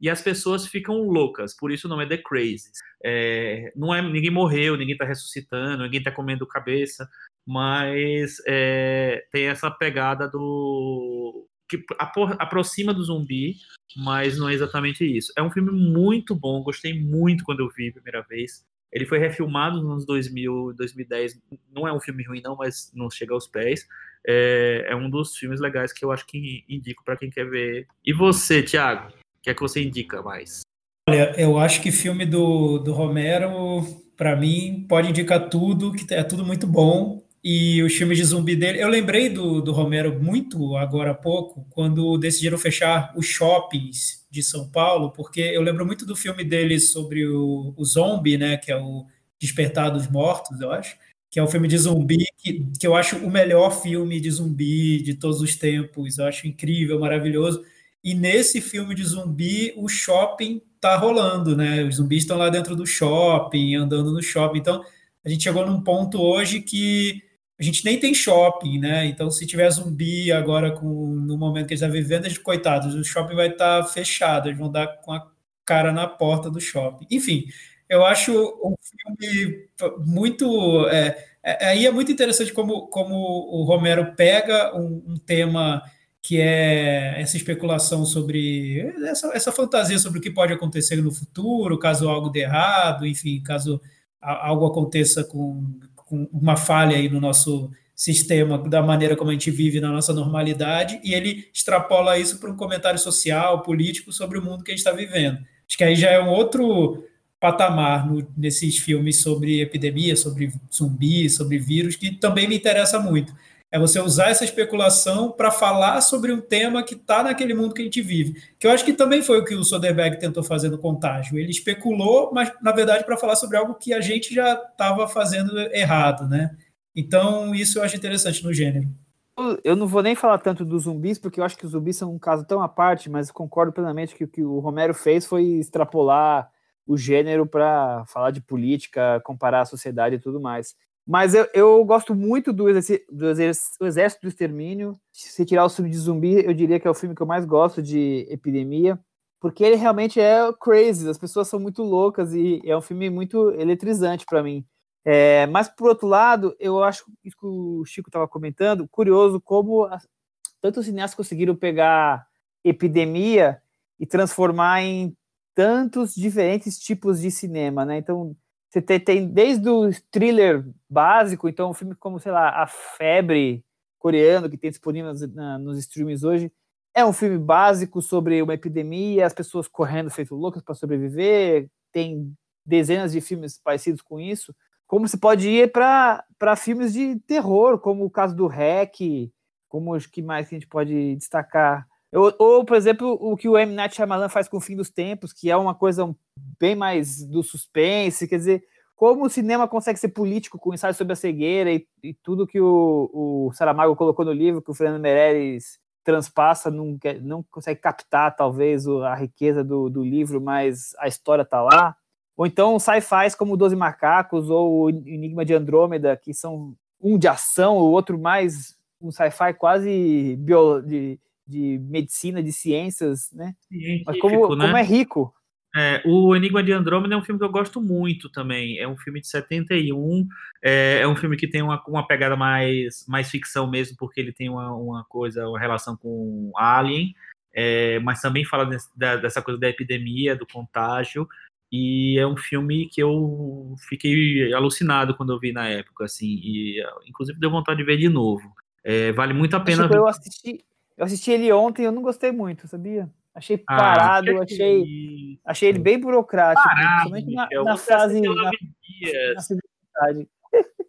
E as pessoas ficam loucas, por isso o nome é The Crazy. É, não é, ninguém morreu, ninguém está ressuscitando, ninguém está comendo cabeça, mas é, tem essa pegada do que aproxima do zumbi, mas não é exatamente isso. É um filme muito bom, gostei muito quando eu vi a primeira vez. Ele foi refilmado nos anos 2000, 2010. Não é um filme ruim, não, mas não chega aos pés. É, é um dos filmes legais que eu acho que indico para quem quer ver. E você, Thiago? O que é que você indica mais? Olha, eu acho que filme do, do Romero, para mim, pode indicar tudo, que é tudo muito bom. E os filmes de zumbi dele. Eu lembrei do, do Romero muito agora há pouco, quando decidiram fechar os shoppings de São Paulo, porque eu lembro muito do filme dele sobre o, o zombie, né? Que é o Despertar dos Mortos, eu acho. Que é um filme de zumbi, que, que eu acho o melhor filme de zumbi de todos os tempos. Eu acho incrível, maravilhoso. E nesse filme de zumbi, o shopping tá rolando, né? Os zumbis estão lá dentro do shopping, andando no shopping. Então, a gente chegou num ponto hoje que a gente nem tem shopping, né? Então, se tiver zumbi agora com, no momento que eles estão vivendo, a gente, coitados, o shopping vai estar tá fechado, eles vão dar com a cara na porta do shopping. Enfim, eu acho um filme muito. É, é, aí é muito interessante como, como o Romero pega um, um tema que é essa especulação sobre essa, essa fantasia sobre o que pode acontecer no futuro, caso algo dê errado, enfim, caso algo aconteça com uma falha aí no nosso sistema, da maneira como a gente vive na nossa normalidade, e ele extrapola isso para um comentário social, político sobre o mundo que a gente está vivendo. Acho que aí já é um outro patamar no, nesses filmes sobre epidemia, sobre zumbi, sobre vírus, que também me interessa muito. É você usar essa especulação para falar sobre um tema que está naquele mundo que a gente vive. Que eu acho que também foi o que o Soderbergh tentou fazer no Contágio. Ele especulou, mas na verdade para falar sobre algo que a gente já estava fazendo errado, né? Então isso eu acho interessante no gênero. Eu não vou nem falar tanto dos zumbis, porque eu acho que os zumbis são um caso tão à parte, mas concordo plenamente que o que o Romero fez foi extrapolar o gênero para falar de política, comparar a sociedade e tudo mais. Mas eu, eu gosto muito do, exercício, do Exército do Extermínio. Se tirar o filme de zumbi, eu diria que é o filme que eu mais gosto de epidemia, porque ele realmente é crazy, as pessoas são muito loucas e é um filme muito eletrizante para mim. É, mas, por outro lado, eu acho isso que o Chico estava comentando, curioso como tantos cineastas conseguiram pegar epidemia e transformar em tantos diferentes tipos de cinema, né? Então, você tem, tem desde o thriller básico, então um filme como, sei lá, A Febre coreano, que tem disponível nos, na, nos streams hoje, é um filme básico sobre uma epidemia, as pessoas correndo feito loucas para sobreviver, tem dezenas de filmes parecidos com isso, como se pode ir para filmes de terror, como o caso do REC, como os que mais que a gente pode destacar ou, ou, por exemplo, o que o M. Night Shyamalan faz com o Fim dos Tempos, que é uma coisa bem mais do suspense, quer dizer, como o cinema consegue ser político com ensaio sobre a cegueira e, e tudo que o, o Saramago colocou no livro, que o Fernando Meirelles transpassa, não, não consegue captar, talvez, a riqueza do, do livro, mas a história está lá. Ou então sci-fis como Doze Macacos ou o Enigma de Andrômeda, que são um de ação, o outro mais um sci-fi quase bio, de, de medicina, de ciências, né? Mas como, né? como é rico. É, o Enigma de Andrômeda é um filme que eu gosto muito também. É um filme de 71. É, é um filme que tem uma, uma pegada mais, mais ficção mesmo, porque ele tem uma, uma coisa, uma relação com Alien, é, mas também fala desse, da, dessa coisa da epidemia, do contágio. E é um filme que eu fiquei alucinado quando eu vi na época, assim, e inclusive deu vontade de ver de novo. É, vale muito a pena. Eu assisti, eu assisti ele ontem e eu não gostei muito, sabia? Achei ah, parado, ah, achei, achei ele bem burocrático, parado, principalmente na, na fase. Na, na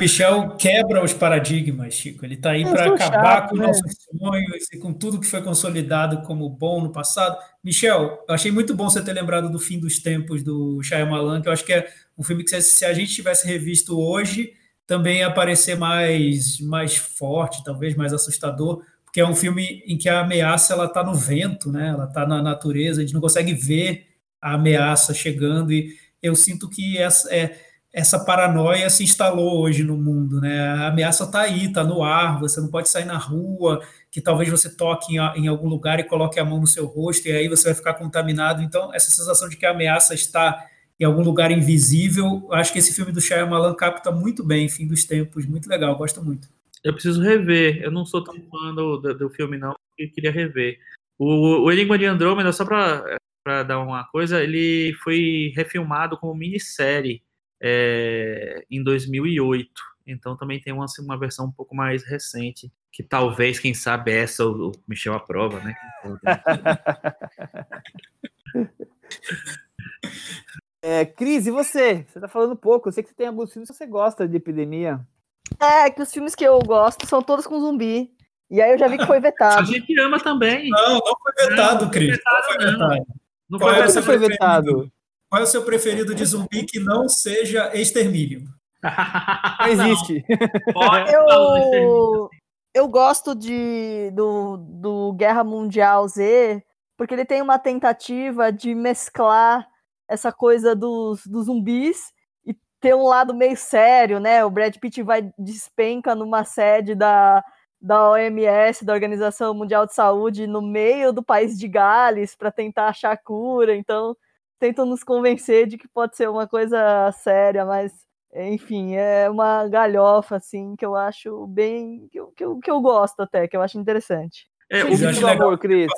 Michel quebra os paradigmas, Chico. Ele está aí para acabar chato, com né? nossos sonhos e com tudo que foi consolidado como bom no passado. Michel, eu achei muito bom você ter lembrado do fim dos tempos do Shyamalan, que eu acho que é um filme que se a gente tivesse revisto hoje, também ia parecer mais, mais forte, talvez mais assustador, que é um filme em que a ameaça ela está no vento, né? Ela está na natureza, a gente não consegue ver a ameaça chegando e eu sinto que essa, é, essa paranoia se instalou hoje no mundo, né? A ameaça está aí, está no ar, você não pode sair na rua, que talvez você toque em, em, algum lugar e coloque a mão no seu rosto e aí você vai ficar contaminado. Então, essa sensação de que a ameaça está em algum lugar invisível, acho que esse filme do Shyamalan capta muito bem, Fim dos Tempos, muito legal, gosto muito. Eu preciso rever. Eu não sou tão fã do, do, do filme, não, eu queria rever. O, o Enigma de Andrômeda, só para dar uma coisa, ele foi refilmado como minissérie é, em 2008. Então também tem uma, uma versão um pouco mais recente, que talvez, quem sabe, essa o, o Michel aprova, né? É, Cris, e você? Você tá falando pouco. Eu sei que você tem alguns filmes que você gosta de epidemia. É, que os filmes que eu gosto são todos com zumbi. E aí eu já vi que foi vetado. A gente ama também. Não, não foi vetado, Cris. Não, foi vetado. Não foi, é foi vetado. Qual é o seu preferido de zumbi que não seja extermínio? Não existe. eu, eu gosto de, do, do Guerra Mundial Z, porque ele tem uma tentativa de mesclar essa coisa dos, dos zumbis ter um lado meio sério, né? O Brad Pitt vai despenca numa sede da, da OMS, da Organização Mundial de Saúde, no meio do país de Gales para tentar achar cura. Então, tentam nos convencer de que pode ser uma coisa séria, mas enfim, é uma galhofa, assim, que eu acho bem. que eu, que eu, que eu gosto até, que eu acho interessante. É, o, vídeo do amor, Cris.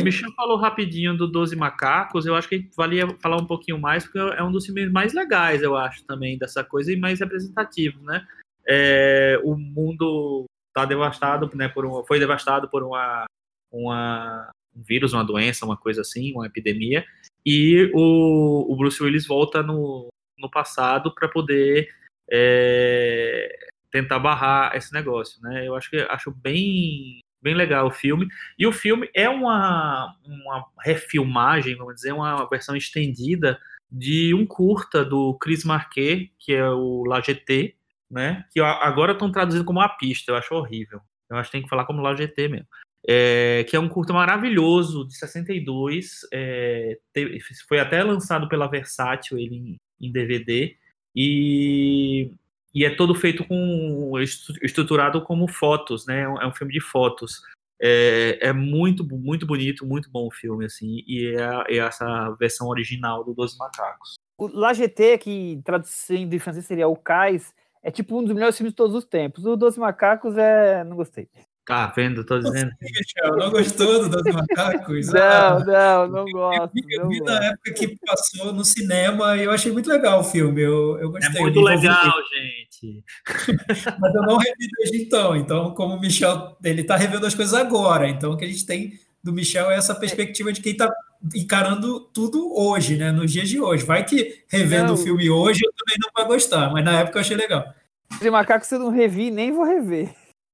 O Michel falou rapidinho do Doze Macacos, eu acho que valia falar um pouquinho mais, porque é um dos filmes mais legais, eu acho, também, dessa coisa, e mais representativo, né? É, o mundo tá devastado, né, por um, foi devastado por uma, uma, um vírus, uma doença, uma coisa assim, uma epidemia, e o, o Bruce Willis volta no, no passado para poder é, tentar barrar esse negócio, né? Eu acho que acho bem bem legal o filme. E o filme é uma, uma refilmagem, vamos dizer, uma versão estendida de um curta do Chris Marquet, que é o La GT, né? Que agora estão traduzindo como A Pista, eu acho horrível. Eu acho que tem que falar como La GT mesmo. É, que é um curta maravilhoso, de 62. É, teve, foi até lançado pela Versátil ele em, em DVD. E, e, é todo feito com. estruturado como fotos, né? É um filme de fotos. É, é, muito, muito bonito, muito bom o filme, assim, e é, é essa versão original do Doze Macacos. O La GT, que traduzindo em francês seria o Cais, é tipo um dos melhores filmes de todos os tempos. O Doze Macacos é. não gostei. Tá vendo? Tô dizendo. Michel, não gostou do Doze Macacos? Não, não, não gosto. Eu vi, eu não vi gosto. na época que passou no cinema e eu achei muito legal o filme. Eu, eu É gostei. muito me envolvi. legal, gente. Mas eu não revi desde então. Então, como o Michel, ele tá revendo as coisas agora. Então, o que a gente tem do Michel é essa perspectiva de quem tá encarando tudo hoje, né? Nos dias de hoje. Vai que revendo Não. o filme hoje eu também não vai gostar, mas na época eu achei legal. Doze Macacos eu não revi, nem vou rever.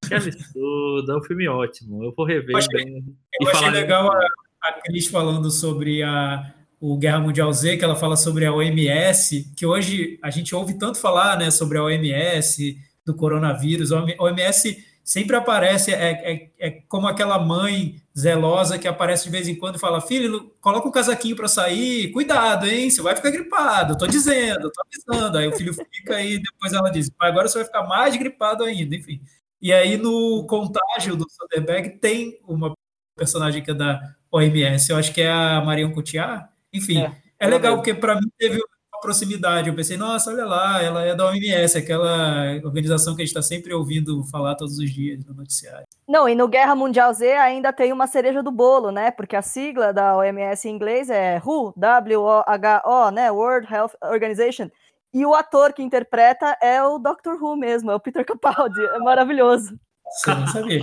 Que absurdo, é um filme ótimo. Eu vou rever Eu achei- bem. Eu E achei legal a, a Cris falando sobre a, o Guerra Mundial Z, que ela fala sobre a OMS, que hoje a gente ouve tanto falar né, sobre a OMS, do coronavírus. A OMS sempre aparece, é, é, é como aquela mãe zelosa que aparece de vez em quando e fala: Filho, coloca um casaquinho para sair, cuidado, hein? Você vai ficar gripado, tô dizendo, tô avisando. Aí o filho fica e depois ela diz: "Mas agora você vai ficar mais gripado ainda, enfim. E aí no contágio do Soderbergh tem uma personagem que é da OMS, eu acho que é a Marion Cotillard. Enfim, É, é, legal porque para mim teve uma proximidade. Eu pensei, nossa, olha lá, ela é da OMS, aquela organização que a gente está sempre ouvindo falar todos os dias no noticiário. Não, e no Guerra Mundial Z ainda tem uma cereja do bolo, né? Porque a sigla da OMS em inglês é WHO, W-O-H-O, né? World Health Organization. E o ator que interpreta é o Dr. Who mesmo, é o Peter Capaldi. É maravilhoso. Não sabia.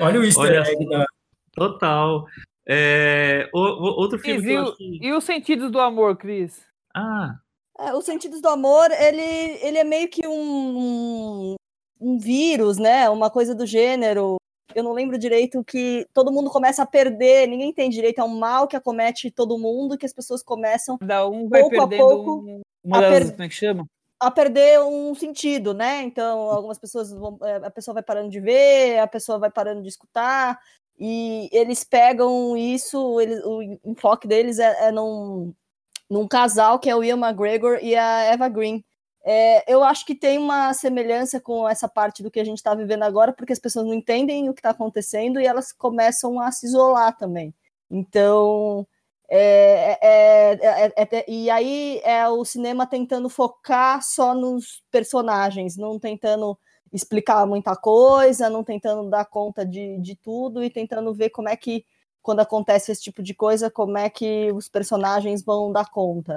Olha o easter Olha egg da. Total. É, o- o- outro filme Cris, que e, que... e os sentidos do amor, Cris? Ah, É, os sentidos do amor, ele, ele é meio que um, um vírus, né? Uma coisa do gênero. Eu não lembro direito que todo mundo começa a perder, ninguém tem direito, é um mal que acomete todo mundo, que as pessoas começam um vai Pouco a perdendo pouco, um- uma das. per- Como é que chama? a perder um sentido, né? Então, algumas pessoas vão, é, a pessoa vai parando de ver, a pessoa vai parando de escutar, e eles pegam isso, eles, o enfoque deles é, é num, num casal que é o Ian McGregor e a Eva Green. É, eu acho que tem uma semelhança com essa parte do que a gente está vivendo agora, porque as pessoas não entendem o que está acontecendo e elas começam a se isolar também. Então, é, é, é, é, é, e aí é o cinema tentando focar só nos personagens, não tentando explicar muita coisa, não tentando dar conta de, de tudo e tentando ver como é que, quando acontece esse tipo de coisa, como é que os personagens vão dar conta.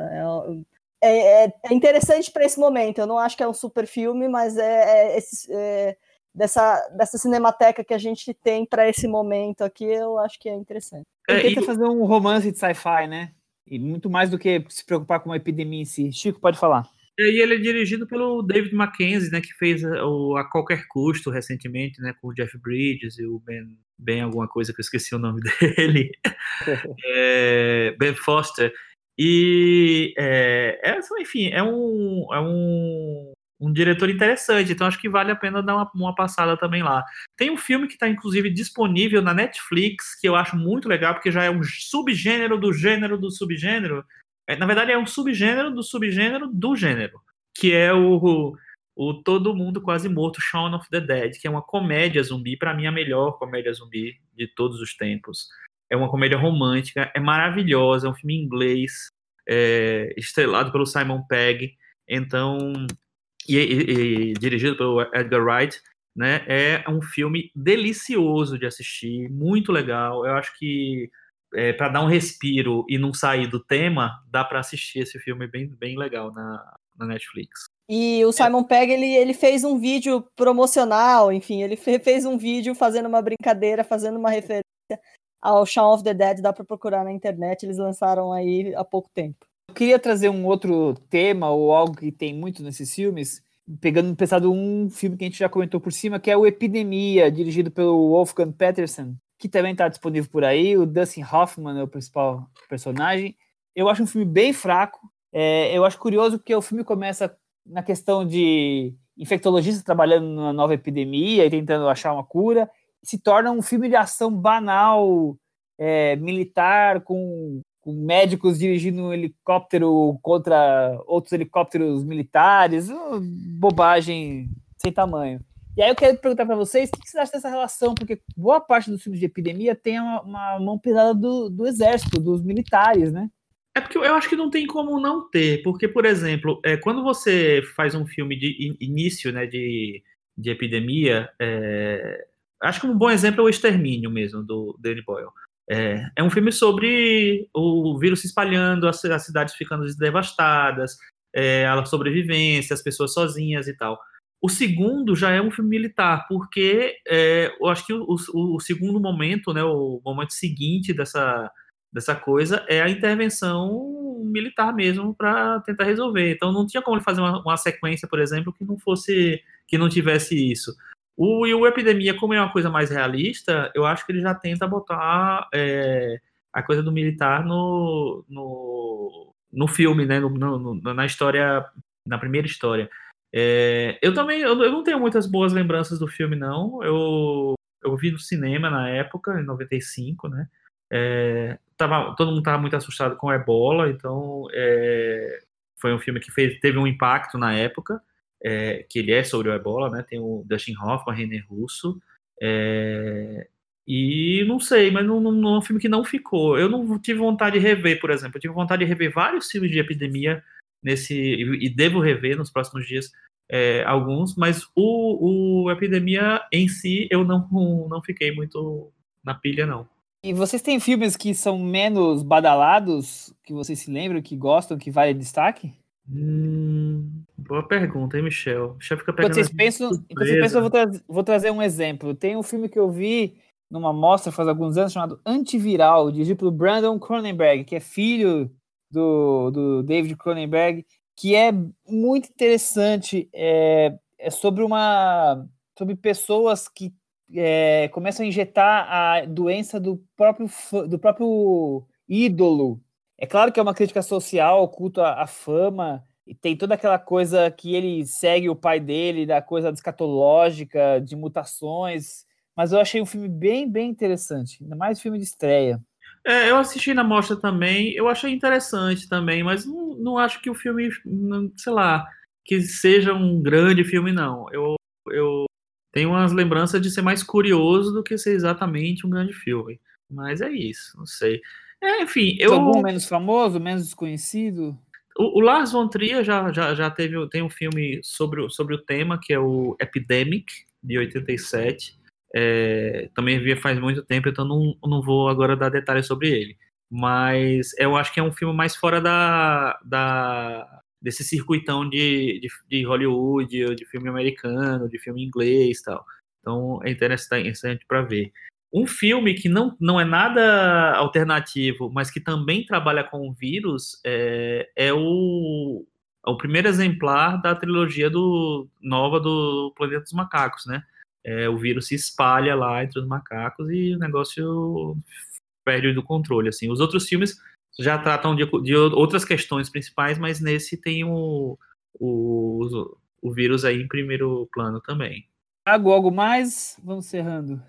É, é, interessante para esse momento. Eu não acho que é um super filme, mas é, dessa, dessa cinemateca que a gente tem para esse momento aqui, eu acho que é interessante. Ele É, tenta e- fazer um romance de sci-fi, né? E muito mais do que se preocupar com uma epidemia em si. Chico, pode falar. E ele é dirigido pelo David Mackenzie, né, que fez o A Qualquer Custo recentemente, né, com o Jeff Bridges e o Ben, ben alguma coisa que eu esqueci o nome dele, É, Ben Foster. E, é, é, enfim, é um, é um, um diretor interessante, então acho que vale a pena dar uma, uma passada também lá. Tem um filme que está, inclusive, disponível na Netflix, que eu acho muito legal, porque já é um subgênero do gênero do subgênero, é, na verdade, é um subgênero do subgênero do gênero, que é o, o Todo Mundo Quase Morto, Shaun of the Dead, que é uma comédia zumbi, para mim a melhor comédia zumbi de todos os tempos. É uma comédia romântica, é maravilhosa, é um filme inglês, é, estrelado pelo Simon Pegg. Então, e, e, e dirigido pelo Edgar Wright, né? É um filme delicioso de assistir, muito legal. Eu acho que é, para dar um respiro e não sair do tema, dá para assistir esse filme bem, bem legal na, na Netflix. E o Simon Pegg, ele, ele fez um vídeo promocional, enfim, ele fez um vídeo fazendo uma brincadeira, fazendo uma referência ao Shaun of the Dead, dá para procurar na internet, eles lançaram aí há pouco tempo. Eu queria trazer um outro tema, ou algo que tem muito nesses filmes, pegando pensado um filme que a gente já comentou por cima, que é o Epidemia, dirigido pelo Wolfgang Petersen, que também está disponível por aí. O Dustin Hoffman é o principal personagem. Eu acho um filme bem fraco. É, eu acho curioso porque o filme começa na questão de infectologistas trabalhando numa nova epidemia e tentando achar uma cura. Se torna um filme de ação banal, é, militar, com, com, médicos dirigindo um helicóptero contra outros helicópteros militares. Bobagem sem tamanho. E aí eu quero perguntar para vocês, o que vocês acham dessa relação? Porque boa parte dos filmes de epidemia tem uma, uma mão pesada do, do exército, dos militares, né? É porque eu acho que não tem como não ter, porque, por exemplo, é, quando você faz um filme de início né, de, de epidemia, é, acho que um bom exemplo é o Extermínio mesmo, do Danny Boyle. É, é um filme sobre o vírus se espalhando, as, as cidades ficando devastadas, é, a sobrevivência, as pessoas sozinhas e tal. O segundo já é um filme militar, porque é, eu acho que o, o, o, segundo momento, né, o momento seguinte dessa, dessa coisa é a intervenção militar mesmo para tentar resolver. Então não tinha como ele fazer uma, uma, sequência, por exemplo, que não fosse que não tivesse isso. O, e o Epidemia, como é uma coisa mais realista, eu acho que ele já tenta botar é, a coisa do militar no, no, no filme, né, no, no, na história, na primeira história. É, eu também, eu, eu, não tenho muitas boas lembranças do filme, não. Eu, eu vi no cinema na época, em 95, né? É, tava, todo mundo estava muito assustado com ebola, então é, foi um filme que fez, teve um impacto na época, é, que ele é sobre o ebola, né? Tem o Dustin Hoffman, René Russo, é, e não sei, mas não, não, é um filme que não ficou. Eu não tive vontade de rever, por exemplo. Eu tive vontade de rever vários filmes de epidemia nesse e devo rever nos próximos dias é, alguns, mas o, o Epidemia em si eu não, não fiquei muito na pilha, não. E vocês têm filmes que são menos badalados, que vocês se lembram, que gostam, que vale destaque? Hum, boa pergunta, hein, Michel? Michel fica enquanto vocês pensam, enquanto vocês pensam eu vou, tra vou, trazer um exemplo. Tem um filme que eu vi numa mostra faz alguns anos chamado Antiviral, dirigido pelo Brandon Cronenberg, que é filho do, do David Cronenberg, que é muito interessante. É, é sobre uma sobre pessoas que é, começam a injetar a doença do próprio do próprio ídolo. É claro que é uma crítica social, culto à, fama, e tem toda aquela coisa que ele segue o pai dele, da coisa escatológica, de mutações. Mas eu achei um filme bem, bem interessante, ainda mais filme de estreia. É, eu assisti na mostra também, eu achei interessante também, mas não, não acho que o filme, sei lá, que seja um grande filme, não. Eu, eu tenho umas lembranças de ser mais curioso do que ser exatamente um grande filme. Mas é isso, não sei. É, enfim, eu. Algum menos famoso, menos desconhecido? O, o Lars von Trier já, já, já teve tem um filme sobre, sobre o tema, que é o Epidemic, de 87. É, também vi faz muito tempo, então não, não vou agora dar detalhes sobre ele. Mas eu acho que é um filme mais fora da, da desse circuitão de, de, de Hollywood, de filme americano, de filme inglês tal. Então é interessante para ver. Um filme que não, não é nada alternativo, mas que também trabalha com o vírus, é, é o, é o primeiro exemplar da trilogia do, nova do Planeta dos Macacos, né? é, o vírus se espalha lá entre os macacos e o negócio perde do controle. Assim, os outros filmes já tratam de, de outras questões principais, mas nesse tem o, o, o vírus aí em primeiro plano também. Algo, algo mais? Vamos encerrando.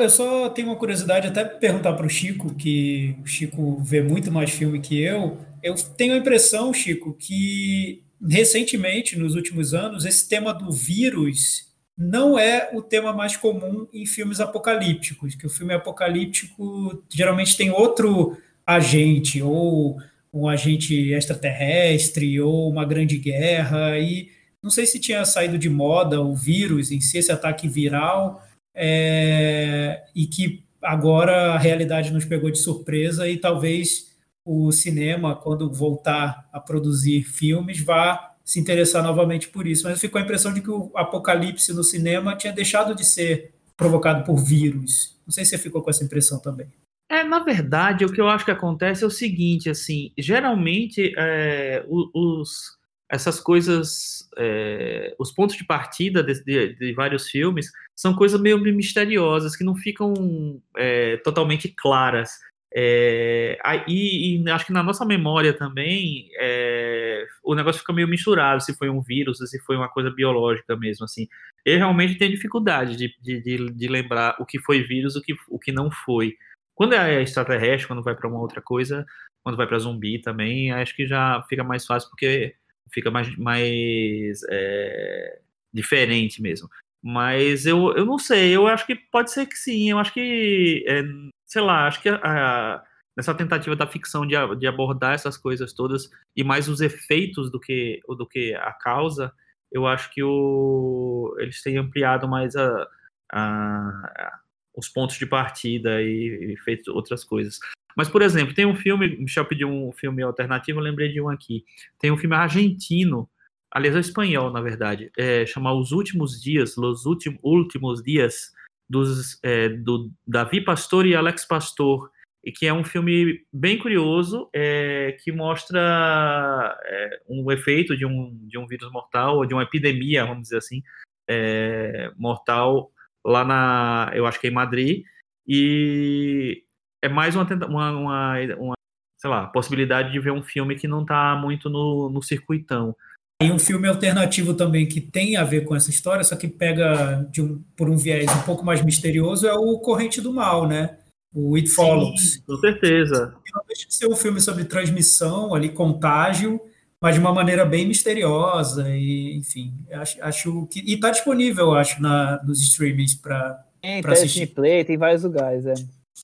Eu só tenho uma curiosidade, até perguntar para o Chico, que o Chico vê muito mais filme que eu. Eu tenho a impressão, Chico, que recentemente, nos últimos anos, esse tema do vírus não é o tema mais comum em filmes apocalípticos, que o filme apocalíptico geralmente tem outro agente, ou um agente extraterrestre, ou uma grande guerra, e não sei se tinha saído de moda o vírus em si, esse ataque viral, é, e que agora a realidade nos pegou de surpresa e talvez o cinema, quando voltar a produzir filmes, vá se interessar novamente por isso. Mas ficou a impressão de que o apocalipse no cinema tinha deixado de ser provocado por vírus. Não sei se você ficou com essa impressão também. É, na verdade, o que eu acho que acontece é o seguinte, assim, geralmente é, os, essas coisas, é, os pontos de partida de, de, de, vários filmes são coisas meio misteriosas, que não ficam é, totalmente claras. É, e, e, acho que na nossa memória também é, o negócio fica meio misturado se foi um vírus, se foi uma coisa biológica mesmo. Assim, eu realmente tenho dificuldade de, de, de lembrar o que foi vírus, o que, o que não foi. Quando é extraterrestre, quando vai para uma outra coisa, quando vai para zumbi também, acho que já fica mais fácil porque fica mais, mais é, diferente mesmo. Mas eu, eu não sei, eu acho que pode ser que sim, eu acho que é, sei lá, acho que a, a, nessa tentativa da ficção de, de abordar essas coisas todas e mais os efeitos do que, do que a causa, eu acho que o, eles têm ampliado mais a, a, os pontos de partida e, e, feito outras coisas. Mas, por exemplo, tem um filme, Michel pediu um filme alternativo, eu lembrei de um aqui. Tem um filme argentino, aliás, é espanhol, na verdade, é, chama Os Últimos Dias, Los Últimos Dias, dos, é, do Davi Pastor e Alex Pastor, e que é um filme bem curioso, é, que mostra é, um efeito de um, de um vírus mortal, ou de uma epidemia, vamos dizer assim, é, mortal lá na, eu acho que é em Madrid, e é mais uma, uma, uma, uma sei lá, possibilidade de ver um filme que não está muito no, no circuitão. E um filme alternativo também que tem a ver com essa história, só que pega um, por um viés um pouco mais misterioso, é o Corrente do Mal, né? O It Follows. Sim, com certeza. Não deixa de ser um filme sobre transmissão, ali, contágio, mas de uma maneira bem misteriosa. E, enfim, acho, acho que. E está disponível, acho, na, nos streamings para assistir. Play, tem vários lugares, é.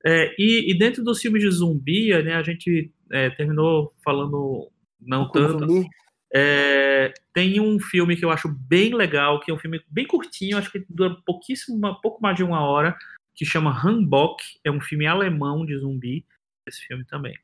É e, e, dentro dos filmes de zumbi, né, a gente é, terminou falando não tanto. É, tem um filme que eu acho bem legal, que é um filme bem curtinho, acho que dura pouquíssimo, pouco mais de uma hora, que chama Hanbok. É um filme alemão de zumbi. Esse filme também.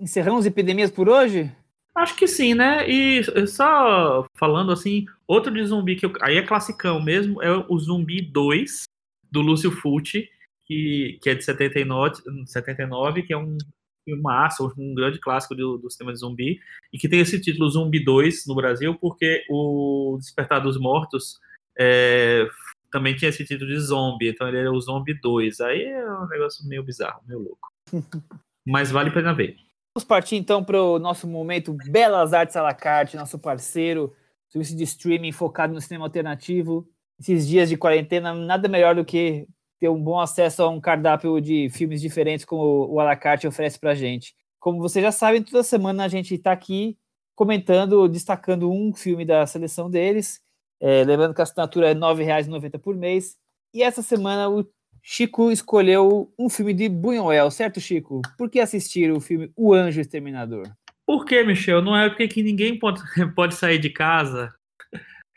Encerramos epidemias por hoje? Acho que sim, né? E só falando assim, outro de zumbi que eu, aí é classicão mesmo, é o Zumbi 2, do Lúcio Fulci, que, que é de 79, 79 que é um filmaço, um grande clássico do, do cinema de zumbi, e que tem esse título Zumbi 2 no Brasil, porque o Despertar dos Mortos é, também tinha esse título de zombie, então ele era o Zombie 2. Aí é um negócio meio bizarro, meio louco. Mas vale a pena ver. Vamos partir então para o nosso momento Belas Artes à la carte, nosso parceiro, serviço de streaming focado no cinema alternativo. Esses dias de quarentena, nada melhor do que ter um bom acesso a um cardápio de filmes diferentes como o Alacarte oferece para gente. Como vocês já sabem, toda semana a gente está aqui comentando, destacando um filme da seleção deles, é, lembrando que a assinatura é R$ 9,90 por mês. E essa semana o Chico escolheu um filme de Buñuel, certo, Chico? Por que assistir o filme O Anjo Exterminador? Por que, Michel? Não é porque que ninguém pode, pode sair de casa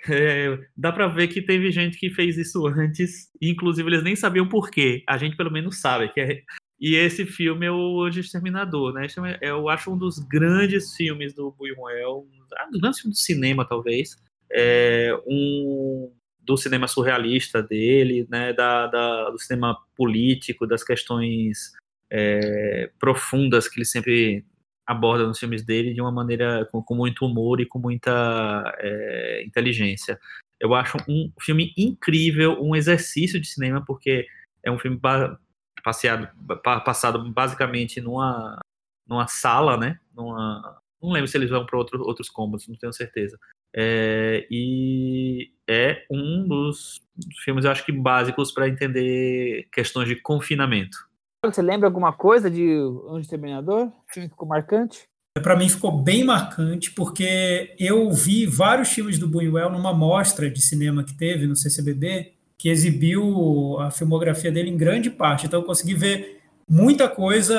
é, dá para ver que teve gente que fez isso antes, inclusive eles nem sabiam por quê. A gente pelo menos sabe que é. E esse filme é o Anjo Exterminador, né? É, eu acho um dos grandes filmes do Buñuel, um dos grandes filmes do cinema, talvez. É um do cinema surrealista dele, né? Da, da do cinema político, das questões é, profundas que ele sempre aborda nos filmes dele de uma maneira com, com muito humor e com muita é, inteligência. Eu acho um filme incrível, um exercício de cinema, porque é um filme passeado, passado basicamente numa, numa sala, né? Numa, não lembro se eles vão para outro, outros cômodos, não tenho certeza. É, e é um dos filmes, eu acho que básicos para entender questões de confinamento. Você lembra alguma coisa de Anjo Exterminador? O filme ficou marcante? Para mim ficou bem marcante, porque eu vi vários filmes do Buñuel numa mostra de cinema que teve no CCBB, que exibiu a filmografia dele em grande parte. Então eu consegui ver muita coisa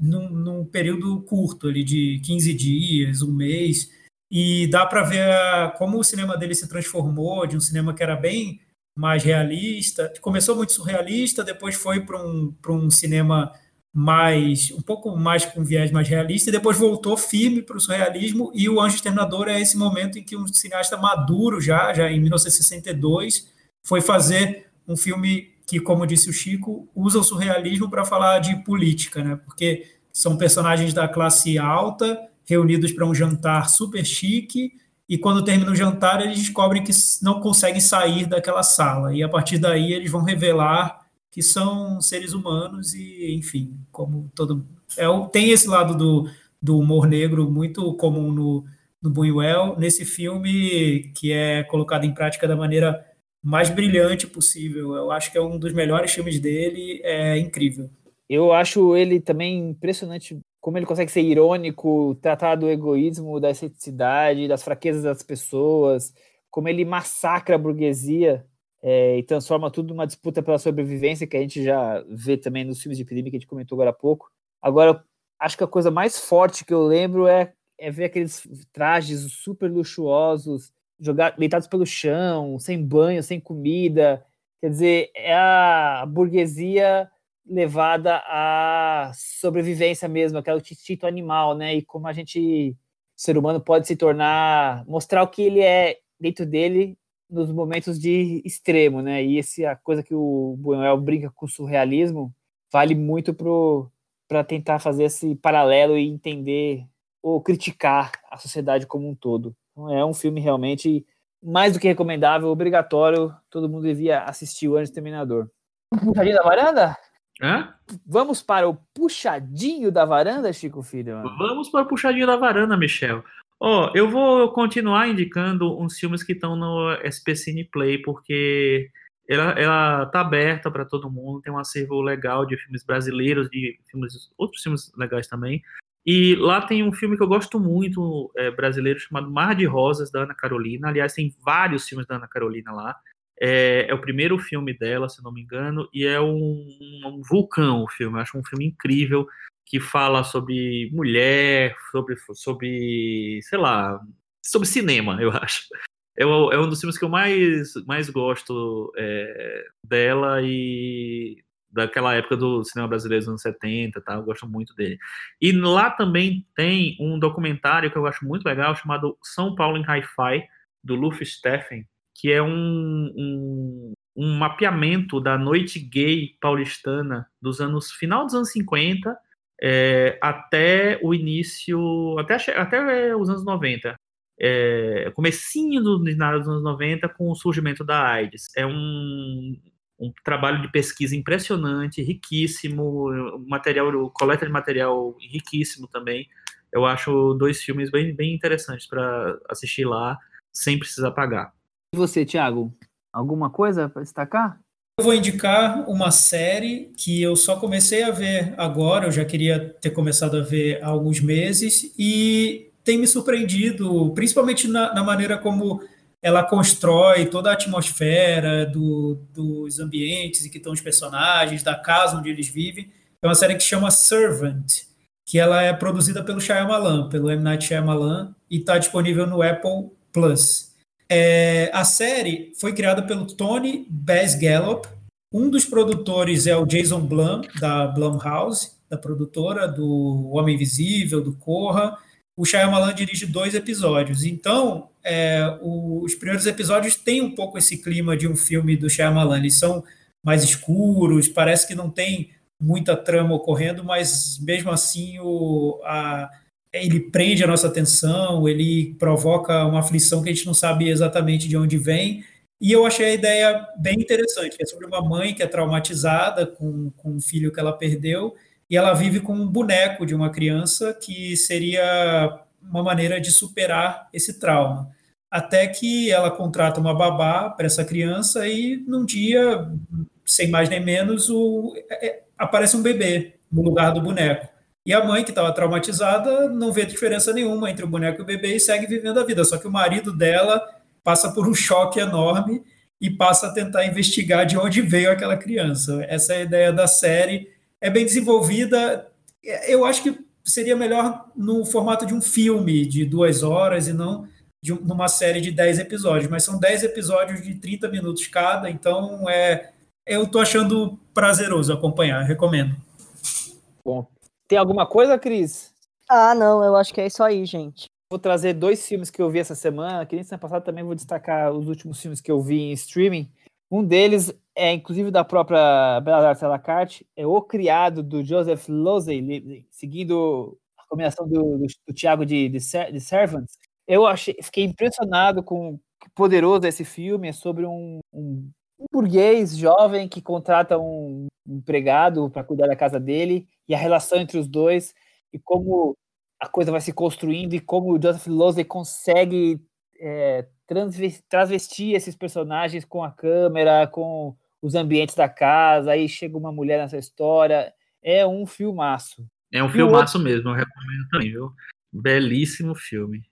num, num período curto, ali de 15 dias, um mês. e dá para ver como o cinema dele se transformou de um cinema que era bem mais realista, começou muito surrealista, depois foi para um, um cinema mais um pouco mais com viés mais realista e depois voltou firme para o surrealismo e o Anjo Exterminador é esse momento em que um cineasta maduro já já em 1962 foi fazer um filme que como disse o Chico usa o surrealismo para falar de política né? Porque são personagens da classe alta reunidos para um jantar super chique e quando termina o jantar eles descobrem que não conseguem sair daquela sala. E a partir daí eles vão revelar que são seres humanos e enfim como todo é tem esse lado do, do humor negro muito comum no no Buñuel nesse filme que é colocado em prática da maneira mais brilhante possível. Eu acho que é um dos melhores filmes dele é incrível. Eu acho ele também impressionante como ele consegue ser irônico, tratar do egoísmo, da excessividade, das fraquezas das pessoas, como ele massacra a burguesia é, e transforma tudo numa disputa pela sobrevivência, que a gente já vê também nos filmes de epidemia que a gente comentou agora há pouco. Agora, acho que a coisa mais forte que eu lembro é, é ver aqueles trajes super luxuosos, jogar, deitados pelo chão, sem banho, sem comida. Quer dizer, é a burguesia levada à sobrevivência mesmo, aquele instinto animal, né? E como a gente, ser humano, pode se tornar, mostrar o que ele é dentro dele nos momentos de extremo, né? E essa a coisa que o Buñuel brinca com o surrealismo vale muito para tentar fazer esse paralelo e entender ou criticar a sociedade como um todo. Então, é um filme realmente mais do que recomendável, obrigatório, todo mundo devia assistir o Anjo Terminador. Puxadinho da varanda? Hã? Vamos para o puxadinho da varanda, Chico Filho? Vamos para o puxadinho da varanda, Michel. Ó, oh, eu vou continuar indicando uns filmes que estão no SP Cine Play, porque ela, ela tá aberta para todo mundo, tem um acervo legal de filmes brasileiros, de filmes, outros filmes legais também. E lá tem um filme que eu gosto muito, é, brasileiro, chamado Mar de Rosas, da Ana Carolina. Aliás, tem vários filmes da Ana Carolina lá. É, é, o primeiro filme dela, se não me engano, e é um, um vulcão o filme. Eu acho um filme incrível que fala sobre mulher, sobre, sobre sei lá, sobre cinema, eu acho. É, é um dos filmes que eu mais, mais gosto é, dela e daquela época do cinema brasileiro dos anos 70, tá? Eu gosto muito dele. E lá também tem um documentário que eu acho muito legal chamado São Paulo em Hi-Fi, do Luffy Steffen, que é um, um, um, mapeamento da noite gay paulistana dos anos final dos anos 50 é, até o início, até, até os anos 90. É, comecinho do, dos anos 90 com o surgimento da AIDS. É um, um trabalho de pesquisa impressionante, riquíssimo, material, coleta de material riquíssimo também. Eu acho dois filmes bem, bem interessantes para assistir lá, sem precisar pagar. E você, Thiago, alguma coisa para destacar? Eu vou indicar uma série que eu só comecei a ver agora, eu já queria ter começado a ver há alguns meses, e tem me surpreendido, principalmente na, na maneira como ela constrói toda a atmosfera do, dos ambientes em que estão os personagens, da casa onde eles vivem. É uma série que chama Servant, que ela é produzida pelo Shyamalan, pelo M. Night Shyamalan, e está disponível no Apple Plus. É, a série foi criada pelo Tony Bass Gallop. Um dos produtores é o Jason Blum, da Blumhouse, da produtora do Homem Invisível, do Corra. O Shyamalan dirige dois episódios. Então, é, os primeiros episódios têm um pouco esse clima de um filme do Shyamalan. Eles são mais escuros, parece que não tem muita trama ocorrendo, mas mesmo assim o, a, ele prende a nossa atenção, ele provoca uma aflição que a gente não sabe exatamente de onde vem. E eu achei a ideia bem interessante. É sobre uma mãe que é traumatizada com, com um filho que ela perdeu e ela vive com um boneco de uma criança que seria uma maneira de superar esse trauma. Até que ela contrata uma babá para essa criança e num dia, sem mais nem menos, o, é, aparece um bebê no lugar do boneco. E a mãe, que estava traumatizada, não vê diferença nenhuma entre o boneco e o bebê e segue vivendo a vida. Só que o marido dela passa por um choque enorme e passa a tentar investigar de onde veio aquela criança. Essa é a ideia da série. É bem desenvolvida. Eu acho que seria melhor no formato de um filme de duas horas e não de uma série de dez episódios. Mas são dez episódios de 30 minutos cada, então é, eu tô achando prazeroso acompanhar, recomendo. Bom, tem alguma coisa, Cris? Ah, não, eu acho que é isso aí, gente. Vou trazer dois filmes que eu vi essa semana, que nem semana passada também vou destacar os últimos filmes que eu vi em streaming. Um deles é, inclusive, da própria Bela Artes à la carte, é O Criado, do Joseph Losey, seguindo a combinação do, do, do Tiago de, de, de Servants. Eu achei, fiquei impressionado com que poderoso esse filme. É sobre um, um, um burguês jovem que contrata um empregado para cuidar da casa dele e a relação entre os dois e como a coisa vai se construindo e como o Joseph Losey consegue é, transvestir esses personagens com a câmera, com os ambientes da casa, aí chega uma mulher nessa história. É um filmaço. É um filmaço outro... mesmo, eu recomendo também, viu? Belíssimo filme.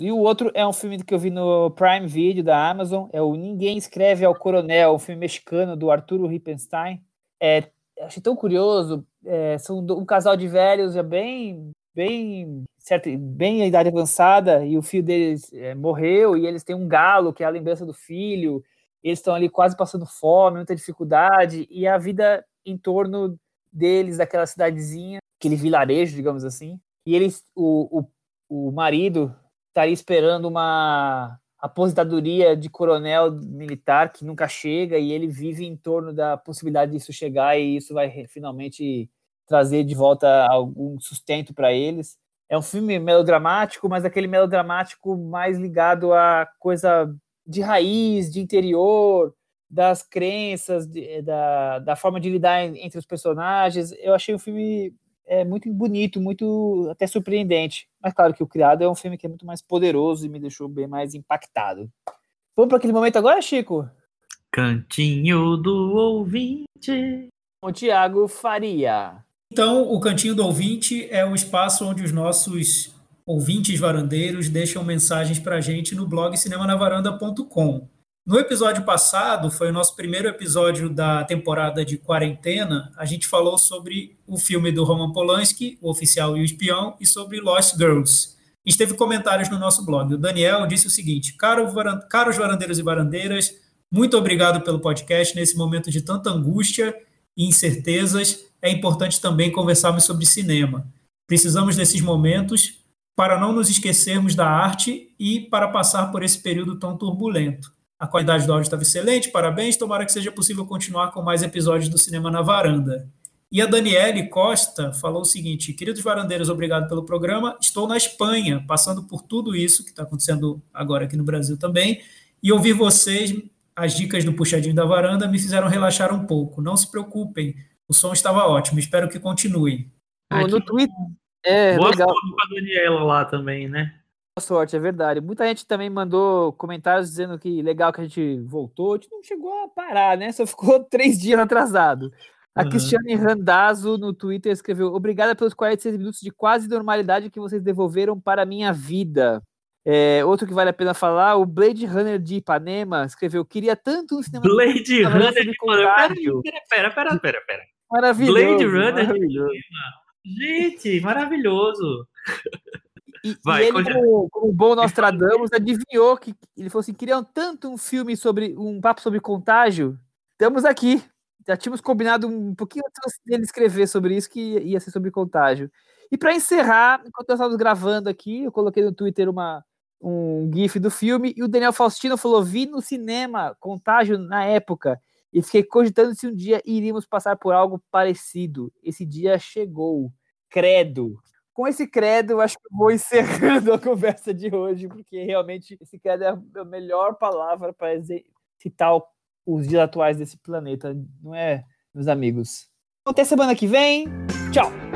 E o outro é um filme que eu vi no Prime Video da Amazon, é o Ninguém Escreve ao Coronel, um filme mexicano do Arturo Rippenstein. É, achei tão curioso, é, são um casal de velhos já bem, bem, certo, bem a idade avançada, e o filho deles é, morreu, e eles têm um galo, que é a lembrança do filho, eles estão ali quase passando fome, muita dificuldade, e a vida em torno deles, daquela cidadezinha, aquele vilarejo, digamos assim, e eles, o, o, o marido estaria esperando uma aposentadoria de coronel militar que nunca chega, e ele vive em torno da possibilidade disso chegar, e isso vai finalmente trazer de volta algum sustento para eles. É um filme melodramático, mas aquele melodramático mais ligado a coisa de raiz, de interior, das crenças, de, da, da forma de lidar entre os personagens. Eu achei o filme é, muito bonito, muito até surpreendente. Mas claro que o Criado é um filme que é muito mais poderoso e me deixou bem mais impactado. Vamos para aquele momento agora, Chico? Cantinho do ouvinte. Com o Tiago Faria. Então, o Cantinho do Ouvinte é o espaço onde os nossos ouvintes varandeiros deixam mensagens para a gente no blog cinemanavaranda.com. No episódio passado, foi o nosso primeiro episódio da temporada de quarentena, a gente falou sobre o filme do Roman Polanski, O Oficial e o Espião, e sobre Lost Girls. Gente teve comentários no nosso blog. O Daniel disse o seguinte: Caro. Caros varandeiros e varandeiras, muito obrigado pelo podcast. Nesse momento de tanta angústia e incertezas, é importante também conversarmos sobre cinema. Precisamos desses momentos para não nos esquecermos da arte e para passar por esse período tão turbulento. A qualidade do áudio estava excelente, parabéns. Tomara que seja possível continuar com mais episódios do Cinema na Varanda. E a Daniele Costa falou o seguinte: Queridos varandeiros, obrigado pelo programa. Estou na Espanha, passando por tudo isso que está acontecendo agora aqui no Brasil também. E ouvir vocês, as dicas do Puxadinho da Varanda, me fizeram relaxar um pouco. Não se preocupem, o som estava ótimo. Espero que continue. no, Twitter, é, Boa legal. sorte com a Daniela lá também, né? Sorte, é verdade. Muita gente também mandou comentários dizendo que legal que a gente voltou. A gente não chegou a parar, né? Só ficou três dias atrasado. A uhum. Cristiane Randazzo no Twitter escreveu: Obrigada pelos 46 minutos de quase normalidade que vocês devolveram para a minha vida. É, outro que vale a pena falar, o Blade Runner de Ipanema escreveu: Queria tanto um cinema. Blade Runner de Ipanema. Pera, pera, pera, pera. Maravilhoso. Blade Runner maravilhoso. de Gente, maravilhoso. E, Vai, e ele, como, como bom Nostradamus, adivinhou que ele falou assim: queriam tanto um filme sobre um papo sobre contágio. Estamos aqui. Já tínhamos combinado um pouquinho antes dele escrever sobre isso, que ia ser sobre contágio. E para encerrar, enquanto nós estávamos gravando aqui, eu coloquei no Twitter uma, um GIF do filme e o Daniel Faustino falou: vi no cinema contágio na época e fiquei cogitando se um dia iríamos passar por algo parecido. Esse dia chegou. Credo. Com esse credo, acho que vou encerrando a conversa de hoje, porque realmente esse credo é a melhor palavra para citar os dias atuais desse planeta, não é, meus amigos? Até semana que vem. Tchau!